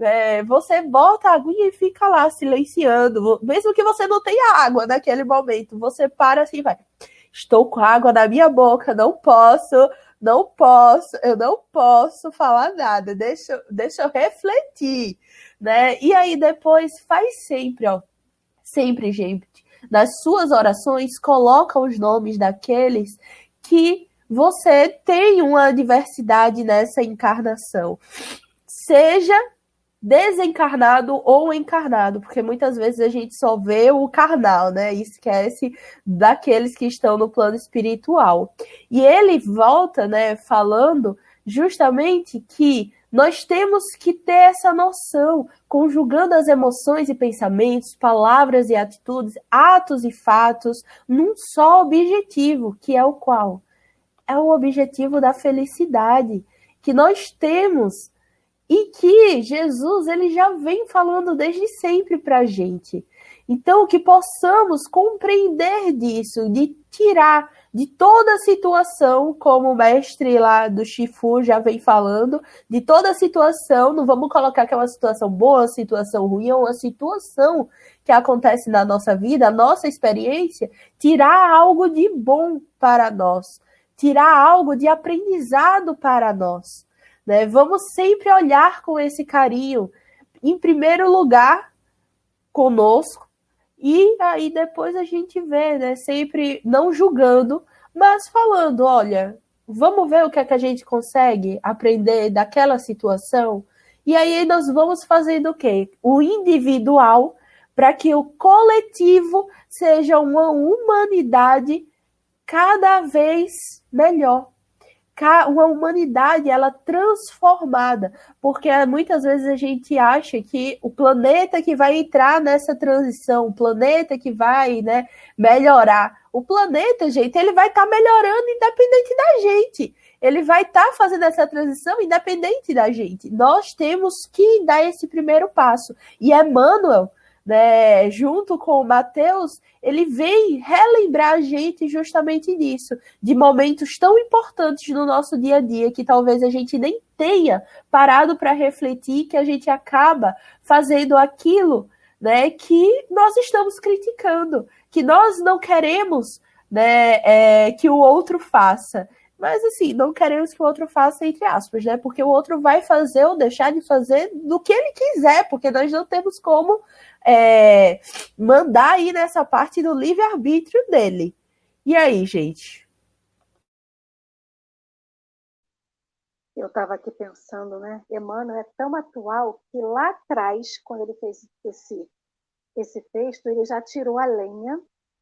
é, você bota a aguinha e fica lá silenciando, mesmo que você não tenha água naquele momento, você para assim, vai. Estou com água na minha boca, não posso, não posso, eu não posso falar nada, deixa, deixa eu refletir, né? E aí depois faz sempre, ó, sempre, gente, nas suas orações, coloca os nomes daqueles que você tem uma diversidade nessa encarnação. Seja desencarnado ou encarnado, porque muitas vezes a gente só vê o carnal, né? E esquece daqueles que estão no plano espiritual. E ele volta, né, falando justamente que nós temos que ter essa noção, conjugando as emoções e pensamentos, palavras e atitudes, atos e fatos, num só objetivo, que é o qual? É o objetivo da felicidade, que nós temos e que Jesus ele já vem falando desde sempre para a gente. Então, que possamos compreender disso, de tirar de toda situação, como o mestre lá do Shifu já vem falando, de toda situação, não vamos colocar que é uma situação boa, uma situação ruim, é uma situação que acontece na nossa vida, a nossa experiência, tirar algo de bom para nós, tirar algo de aprendizado para nós. Né? Vamos sempre olhar com esse carinho, em primeiro lugar, conosco, e aí depois a gente vê, né? Sempre não julgando, mas falando, olha, vamos ver o que é que a gente consegue aprender daquela situação. E aí nós vamos fazendo o quê? O individual para que o coletivo seja uma humanidade cada vez melhor uma humanidade ela transformada, porque muitas vezes a gente acha que o planeta que vai entrar nessa transição, o planeta que vai, né, melhorar, o planeta, gente, ele vai estar tá melhorando independente da gente. Ele vai estar tá fazendo essa transição independente da gente. Nós temos que dar esse primeiro passo. E Emmanuel, né, junto com o Mateus, ele vem relembrar a gente justamente disso, de momentos tão importantes no nosso dia a dia que talvez a gente nem tenha parado para refletir, que a gente acaba fazendo aquilo né, que nós estamos criticando, que nós não queremos né, é, que o outro faça. Mas assim, não queremos que o outro faça, entre aspas, né? Porque o outro vai fazer ou deixar de fazer do que ele quiser, porque nós não temos como é, mandar aí nessa parte do livre-arbítrio dele. E aí, gente? Eu estava aqui pensando, né? Emmanuel é tão atual que lá atrás, quando ele fez esse, esse texto, ele já tirou a lenha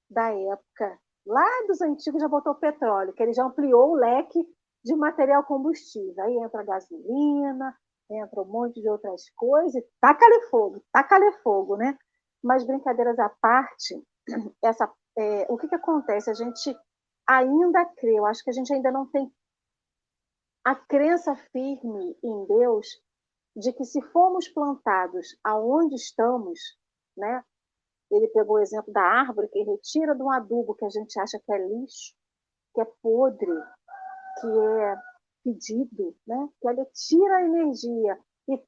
da época lá dos antigos já botou petróleo, que ele já ampliou o leque de material combustível. Aí entra gasolina, entra um monte de outras coisas, taca-lhe fogo, taca-lhe fogo, né? Mas brincadeiras à parte, essa, é, o que, que acontece? A gente ainda crê, eu acho que a gente ainda não tem a crença firme em Deus de que se formos plantados aonde estamos, né, ele pegou o exemplo da árvore que retira de um adubo que a gente acha que é lixo, que é podre, que é pedido, né? que ela tira a energia e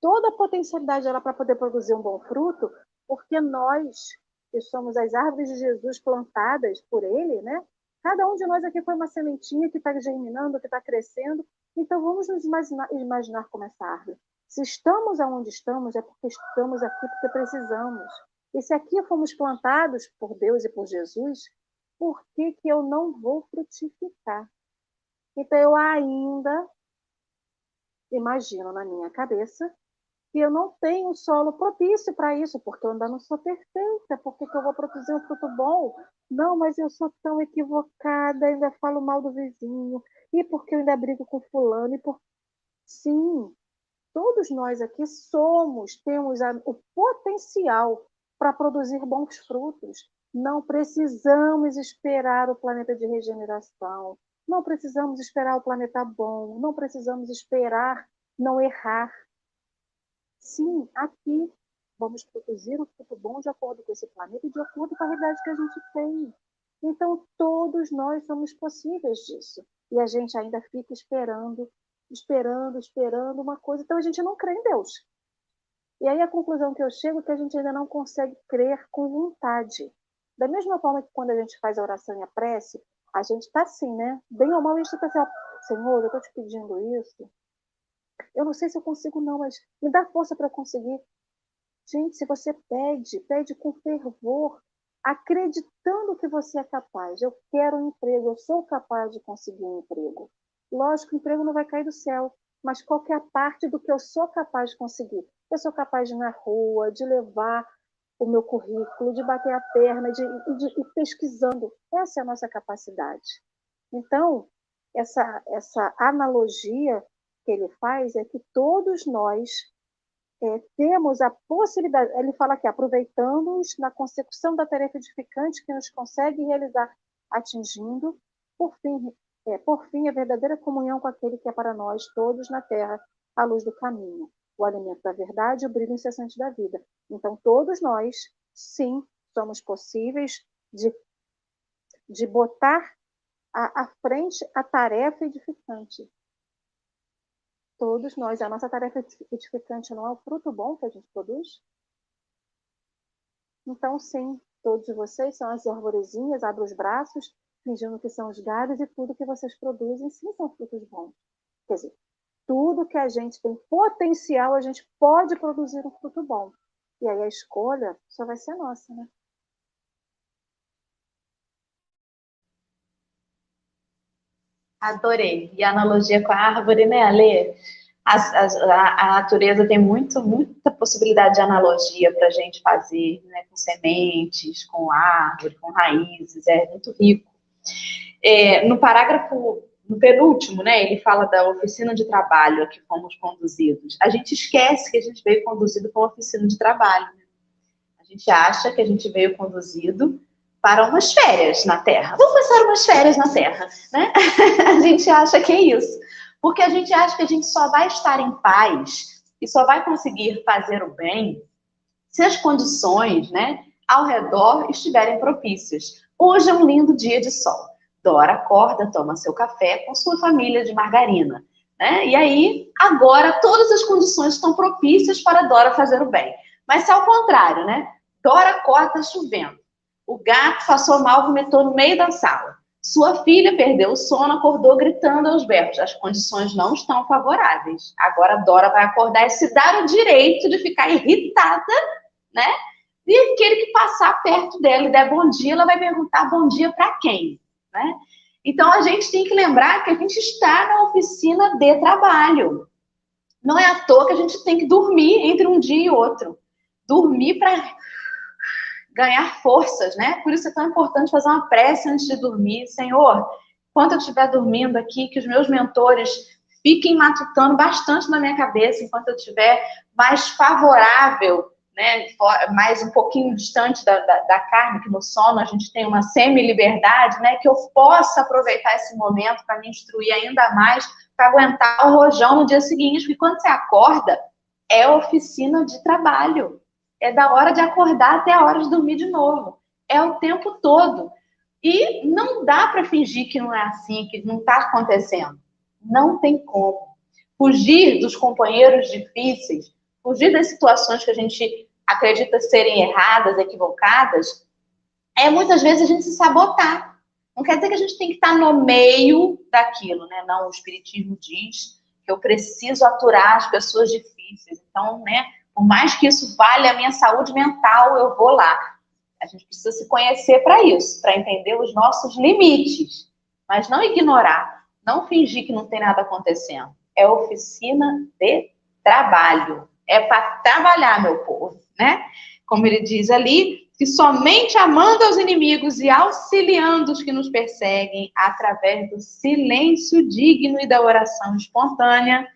toda a potencialidade dela para poder produzir um bom fruto, porque nós, que somos as árvores de Jesus plantadas por ele, né? cada um de nós aqui foi uma sementinha que está germinando, que está crescendo, então vamos nos imaginar, imaginar como essa árvore. Se estamos aonde estamos, é porque estamos aqui porque precisamos. E se aqui fomos plantados por Deus e por Jesus, por que, que eu não vou frutificar? Então eu ainda imagino na minha cabeça que eu não tenho solo propício para isso, porque eu ainda não sou perfeita, porque que eu vou produzir um fruto bom? Não, mas eu sou tão equivocada, ainda falo mal do vizinho, e porque eu ainda brigo com fulano, e por... Sim, todos nós aqui somos, temos a, o potencial para produzir bons frutos. Não precisamos esperar o planeta de regeneração, não precisamos esperar o planeta bom, não precisamos esperar não errar. Sim, aqui vamos produzir um fruto bom de acordo com esse planeta e de acordo com a realidade que a gente tem. Então, todos nós somos possíveis disso. E a gente ainda fica esperando, esperando, esperando uma coisa. Então, a gente não crê em Deus. E aí a conclusão que eu chego é que a gente ainda não consegue crer com vontade. Da mesma forma que quando a gente faz a oração e a prece, a gente está assim, né? Bem ou mal, a gente está assim, Senhor, eu estou te pedindo isso. Eu não sei se eu consigo não, mas me dá força para conseguir. Gente, se você pede, pede com fervor, acreditando que você é capaz. Eu quero um emprego, eu sou capaz de conseguir um emprego. Lógico, o emprego não vai cair do céu, mas qualquer parte do que eu sou capaz de conseguir. Eu sou capaz de ir na rua, de levar o meu currículo, de bater a perna, de, de ir pesquisando. Essa é a nossa capacidade. Então, essa, essa analogia que ele faz é que todos nós é, temos a possibilidade, ele fala que aproveitamos na consecução da tarefa edificante que nos consegue realizar, atingindo, por fim, é, por fim, a verdadeira comunhão com aquele que é para nós todos na terra, a luz do caminho o alimento da verdade e o brilho incessante da vida. Então, todos nós, sim, somos possíveis de, de botar à, à frente a tarefa edificante. Todos nós, a nossa tarefa edificante não é o fruto bom que a gente produz? Então, sim, todos vocês são as arvorezinhas, abrem os braços, fingindo que são os galhos e tudo que vocês produzem, sim, são frutos bons. Quer dizer, tudo que a gente tem potencial, a gente pode produzir um fruto bom. E aí a escolha só vai ser nossa, né? Adorei. E a analogia com a árvore, né, Ale? A, a, a natureza tem muito, muita possibilidade de analogia para a gente fazer, né, com sementes, com árvore, com raízes, é muito rico. É, no parágrafo no penúltimo, né, ele fala da oficina de trabalho a que fomos conduzidos. A gente esquece que a gente veio conduzido para uma oficina de trabalho. A gente acha que a gente veio conduzido para umas férias na Terra. Vamos passar umas férias na Terra, né? a gente acha que é isso. Porque a gente acha que a gente só vai estar em paz e só vai conseguir fazer o bem se as condições, né, ao redor estiverem propícias. Hoje é um lindo dia de sol. Dora acorda, toma seu café com sua família de margarina. Né? E aí, agora, todas as condições estão propícias para Dora fazer o bem. Mas se ao contrário, né? Dora acorda chovendo. O gato passou mal, vomitou no meio da sala. Sua filha perdeu o sono, acordou gritando aos berros. As condições não estão favoráveis. Agora Dora vai acordar e se dar o direito de ficar irritada, né? E aquele que passar perto dela e der bom dia, ela vai perguntar bom dia para quem, né? Então a gente tem que lembrar que a gente está na oficina de trabalho. Não é à toa que a gente tem que dormir entre um dia e outro. Dormir para ganhar forças, né? Por isso é tão importante fazer uma prece antes de dormir. Senhor, enquanto eu estiver dormindo aqui, que os meus mentores fiquem matutando bastante na minha cabeça, enquanto eu estiver mais favorável, né? Mais um pouquinho distante da, da, da carne, que no sono a gente tem uma semi-liberdade, né? Que eu possa aproveitar esse momento para me instruir ainda mais, para aguentar o rojão no dia seguinte, porque quando você acorda, é oficina de trabalho é da hora de acordar até a hora de dormir de novo. É o tempo todo. E não dá para fingir que não é assim, que não está acontecendo. Não tem como. Fugir dos companheiros difíceis, fugir das situações que a gente acredita serem erradas, equivocadas, é muitas vezes a gente se sabotar. Não quer dizer que a gente tem que estar no meio daquilo, né? Não, o Espiritismo diz que eu preciso aturar as pessoas difíceis. Então, né, por mais que isso vale a minha saúde mental, eu vou lá. A gente precisa se conhecer para isso, para entender os nossos limites, mas não ignorar, não fingir que não tem nada acontecendo. É oficina de trabalho. É para trabalhar, meu povo, né? Como ele diz ali, que somente amando aos inimigos e auxiliando os que nos perseguem através do silêncio digno e da oração espontânea.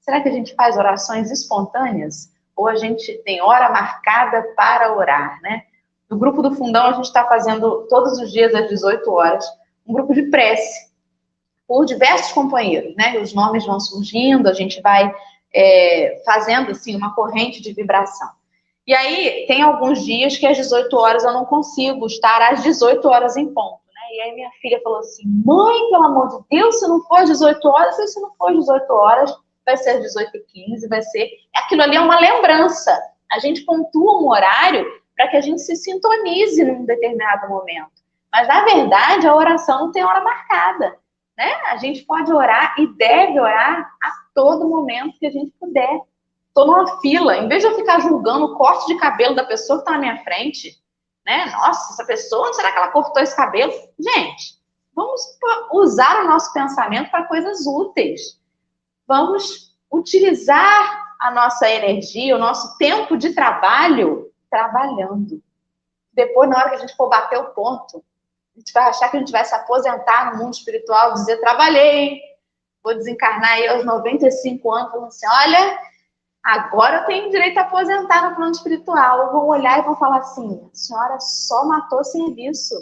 Será que a gente faz orações espontâneas? ou a gente tem hora marcada para orar, né? No grupo do Fundão, a gente está fazendo todos os dias às 18 horas um grupo de prece por diversos companheiros, né? Os nomes vão surgindo, a gente vai é, fazendo assim uma corrente de vibração. E aí tem alguns dias que às 18 horas eu não consigo estar às 18 horas em ponto. Né? E aí minha filha falou assim: mãe, pelo amor de Deus, se não for às 18 horas, se não for às 18 horas, vai ser às 18h15, vai ser. Aquilo ali é uma lembrança. A gente pontua um horário para que a gente se sintonize num determinado momento. Mas, na verdade, a oração não tem hora marcada. Né? A gente pode orar e deve orar a todo momento que a gente puder. Estou numa fila, em vez de eu ficar julgando o corte de cabelo da pessoa que está na minha frente, né? Nossa, essa pessoa, será que ela cortou esse cabelo? Gente, vamos usar o nosso pensamento para coisas úteis vamos utilizar a nossa energia, o nosso tempo de trabalho trabalhando. Depois, na hora que a gente for bater o ponto, a gente vai achar que a gente vai se aposentar no mundo espiritual, dizer, trabalhei, vou desencarnar aí aos 95 anos, falando assim, olha, agora eu tenho direito a aposentar no plano espiritual. Vão olhar e vão falar assim, a senhora só matou serviço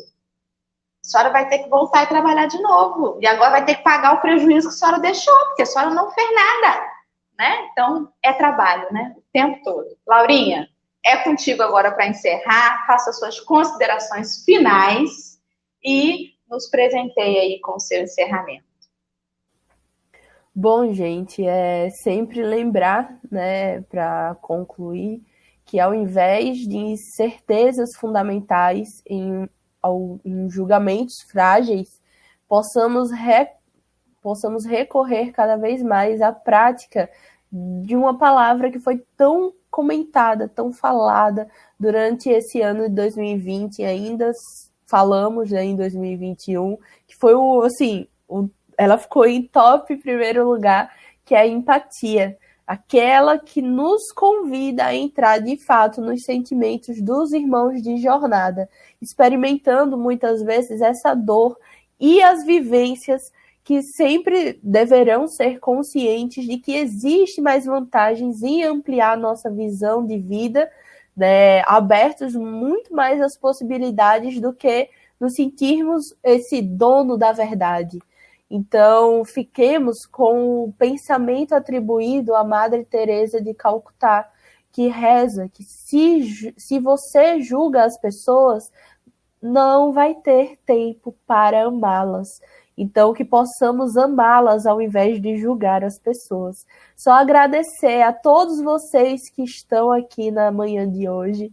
a senhora vai ter que voltar e trabalhar de novo. E agora vai ter que pagar o prejuízo que a senhora deixou, porque a senhora não fez nada. Né? Então, é trabalho, né? O tempo todo. Laurinha, é contigo agora para encerrar. Faça suas considerações finais e nos presenteie aí com seu encerramento. Bom, gente, é sempre lembrar, né, para concluir, que ao invés de certezas fundamentais em em julgamentos frágeis, possamos, re, possamos recorrer cada vez mais à prática de uma palavra que foi tão comentada, tão falada durante esse ano de 2020 e ainda falamos né, em 2021, que foi o, assim, o, ela ficou em top primeiro lugar, que é a empatia. Aquela que nos convida a entrar de fato nos sentimentos dos irmãos de jornada, experimentando muitas vezes essa dor e as vivências que sempre deverão ser conscientes de que existe mais vantagens em ampliar nossa visão de vida, né, abertos muito mais às possibilidades do que nos sentirmos esse dono da verdade. Então, fiquemos com o pensamento atribuído à Madre Teresa de Calcutá, que reza que se, se você julga as pessoas, não vai ter tempo para amá-las. Então, que possamos amá-las ao invés de julgar as pessoas. Só agradecer a todos vocês que estão aqui na manhã de hoje.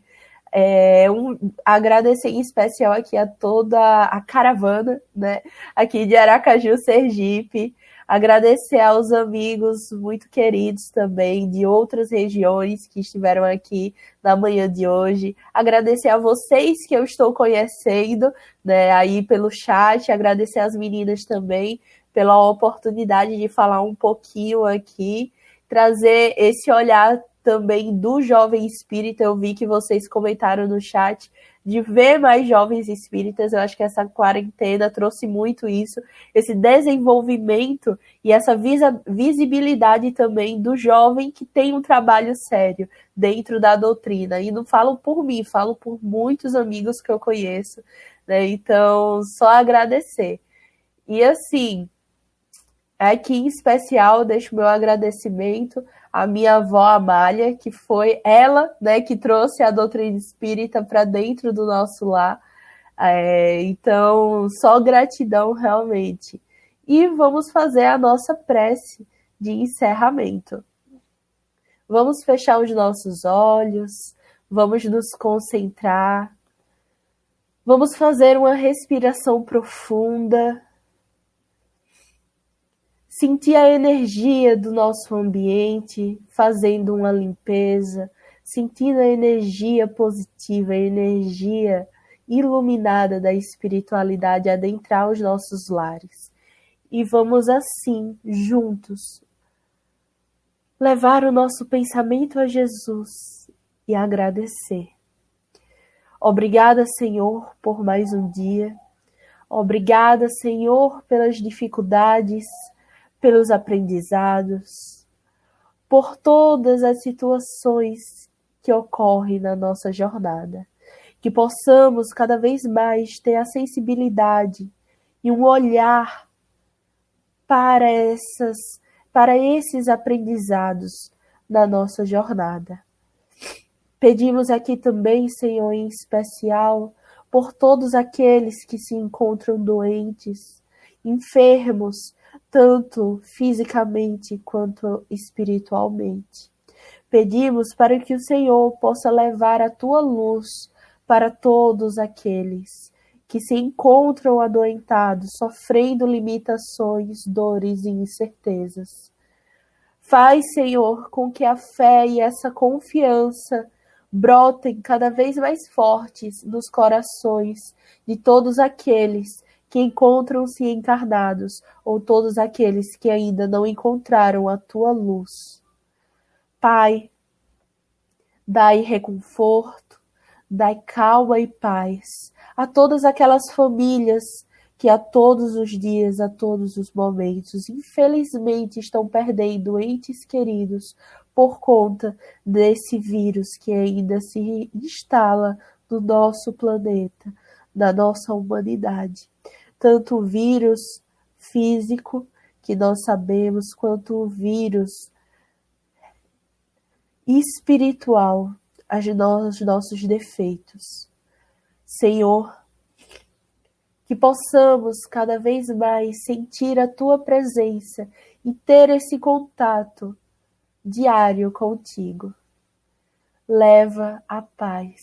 É, um, agradecer em especial aqui a toda a caravana, né? Aqui de Aracaju, Sergipe. Agradecer aos amigos muito queridos também de outras regiões que estiveram aqui na manhã de hoje. Agradecer a vocês que eu estou conhecendo, né, aí pelo chat. Agradecer às meninas também pela oportunidade de falar um pouquinho aqui, trazer esse olhar também do jovem espírita. Eu vi que vocês comentaram no chat de ver mais jovens espíritas. Eu acho que essa quarentena trouxe muito isso, esse desenvolvimento e essa visibilidade também do jovem que tem um trabalho sério dentro da doutrina. E não falo por mim, falo por muitos amigos que eu conheço. Né? Então, só agradecer. E assim, aqui em especial, deixo meu agradecimento a minha avó Amália, que foi ela né, que trouxe a doutrina espírita para dentro do nosso lar. É, então, só gratidão realmente. E vamos fazer a nossa prece de encerramento. Vamos fechar os nossos olhos, vamos nos concentrar, vamos fazer uma respiração profunda sentir a energia do nosso ambiente, fazendo uma limpeza, sentindo a energia positiva, a energia iluminada da espiritualidade adentrar os nossos lares. E vamos assim, juntos, levar o nosso pensamento a Jesus e agradecer. Obrigada, Senhor, por mais um dia. Obrigada, Senhor, pelas dificuldades, pelos aprendizados, por todas as situações que ocorrem na nossa jornada. Que possamos cada vez mais ter a sensibilidade e um olhar para essas para esses aprendizados na nossa jornada. Pedimos aqui também, Senhor, em especial, por todos aqueles que se encontram doentes, enfermos, tanto fisicamente quanto espiritualmente. Pedimos para que o Senhor possa levar a tua luz para todos aqueles que se encontram adoentados, sofrendo limitações, dores e incertezas. Faz, Senhor, com que a fé e essa confiança brotem cada vez mais fortes nos corações de todos aqueles que encontram-se encarnados, ou todos aqueles que ainda não encontraram a tua luz. Pai, dai reconforto, dai calma e paz a todas aquelas famílias que a todos os dias, a todos os momentos, infelizmente estão perdendo entes queridos por conta desse vírus que ainda se instala no nosso planeta, na nossa humanidade tanto o vírus físico, que nós sabemos, quanto o vírus espiritual, os nossos defeitos. Senhor, que possamos cada vez mais sentir a tua presença e ter esse contato diário contigo. Leva a paz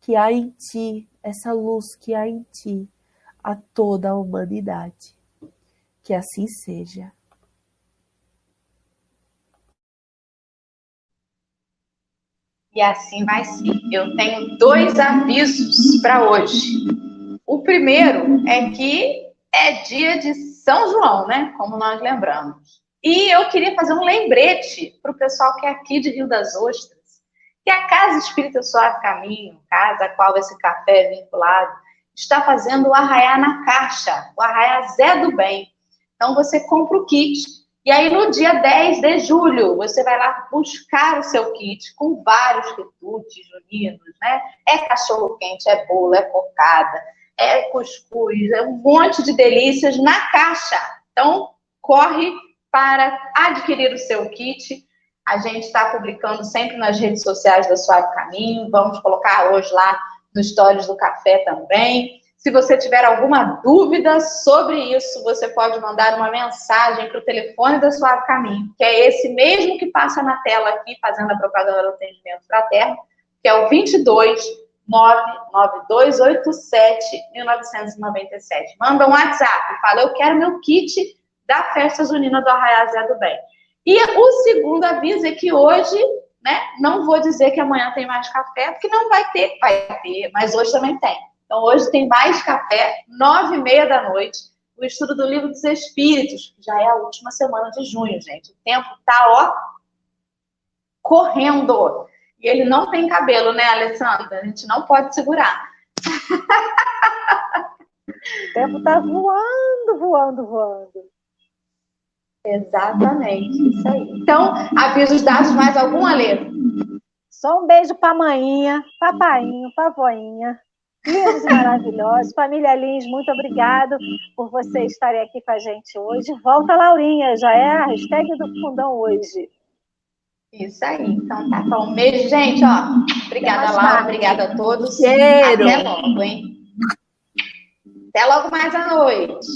que há em ti, essa luz que há em ti, a toda a humanidade. Que assim seja. E assim vai ser. Eu tenho dois avisos para hoje. O primeiro é que é dia de São João, né? Como nós lembramos. E eu queria fazer um lembrete para o pessoal que é aqui de Rio das Ostras, que a Casa Espírita Suave Caminho, casa a qual esse café é vinculado, está fazendo o Arraiá na Caixa, o Arraiá Zé do Bem. Então você compra o kit e aí no dia 10 de julho você vai lá buscar o seu kit com vários quitutes juninos, né? É cachorro quente, é bolo, é cocada, é cuscuz, é um monte de delícias na caixa. Então corre para adquirir o seu kit. A gente está publicando sempre nas redes sociais da Suave Caminho. Vamos colocar hoje lá no Stories do Café também. Se você tiver alguma dúvida sobre isso, você pode mandar uma mensagem para o telefone da Suave Caminho, que é esse mesmo que passa na tela aqui, fazendo a propaganda do atendimento fraterno, que é o 22 99287-1997. Manda um WhatsApp, fala, eu quero meu kit da festa junina do Arraial Zé do Bem. E o segundo aviso é que hoje, né, não vou dizer que amanhã tem mais café, porque não vai ter, vai ter, mas hoje também tem. Então hoje tem mais café, nove e meia da noite, o estudo do Livro dos Espíritos, já é a última semana de junho, gente. O tempo tá, ó, correndo. E ele não tem cabelo, né, Alessandra? A gente não pode segurar. O tempo tá voando, voando, voando. Exatamente, isso aí. Então, avisos dados, mais algum, Alê? Só um beijo pra maninha, papainho, pavoinha. Lindos e maravilhosos. Família Lins, muito obrigado por vocês estarem aqui com a gente hoje. Volta, Laurinha, já é a hashtag do fundão hoje. Isso aí, então tá bom. Beijo, gente, ó. Obrigada, Laura, obrigada a todos. Cheiro. Até logo, hein? Até logo mais à noite.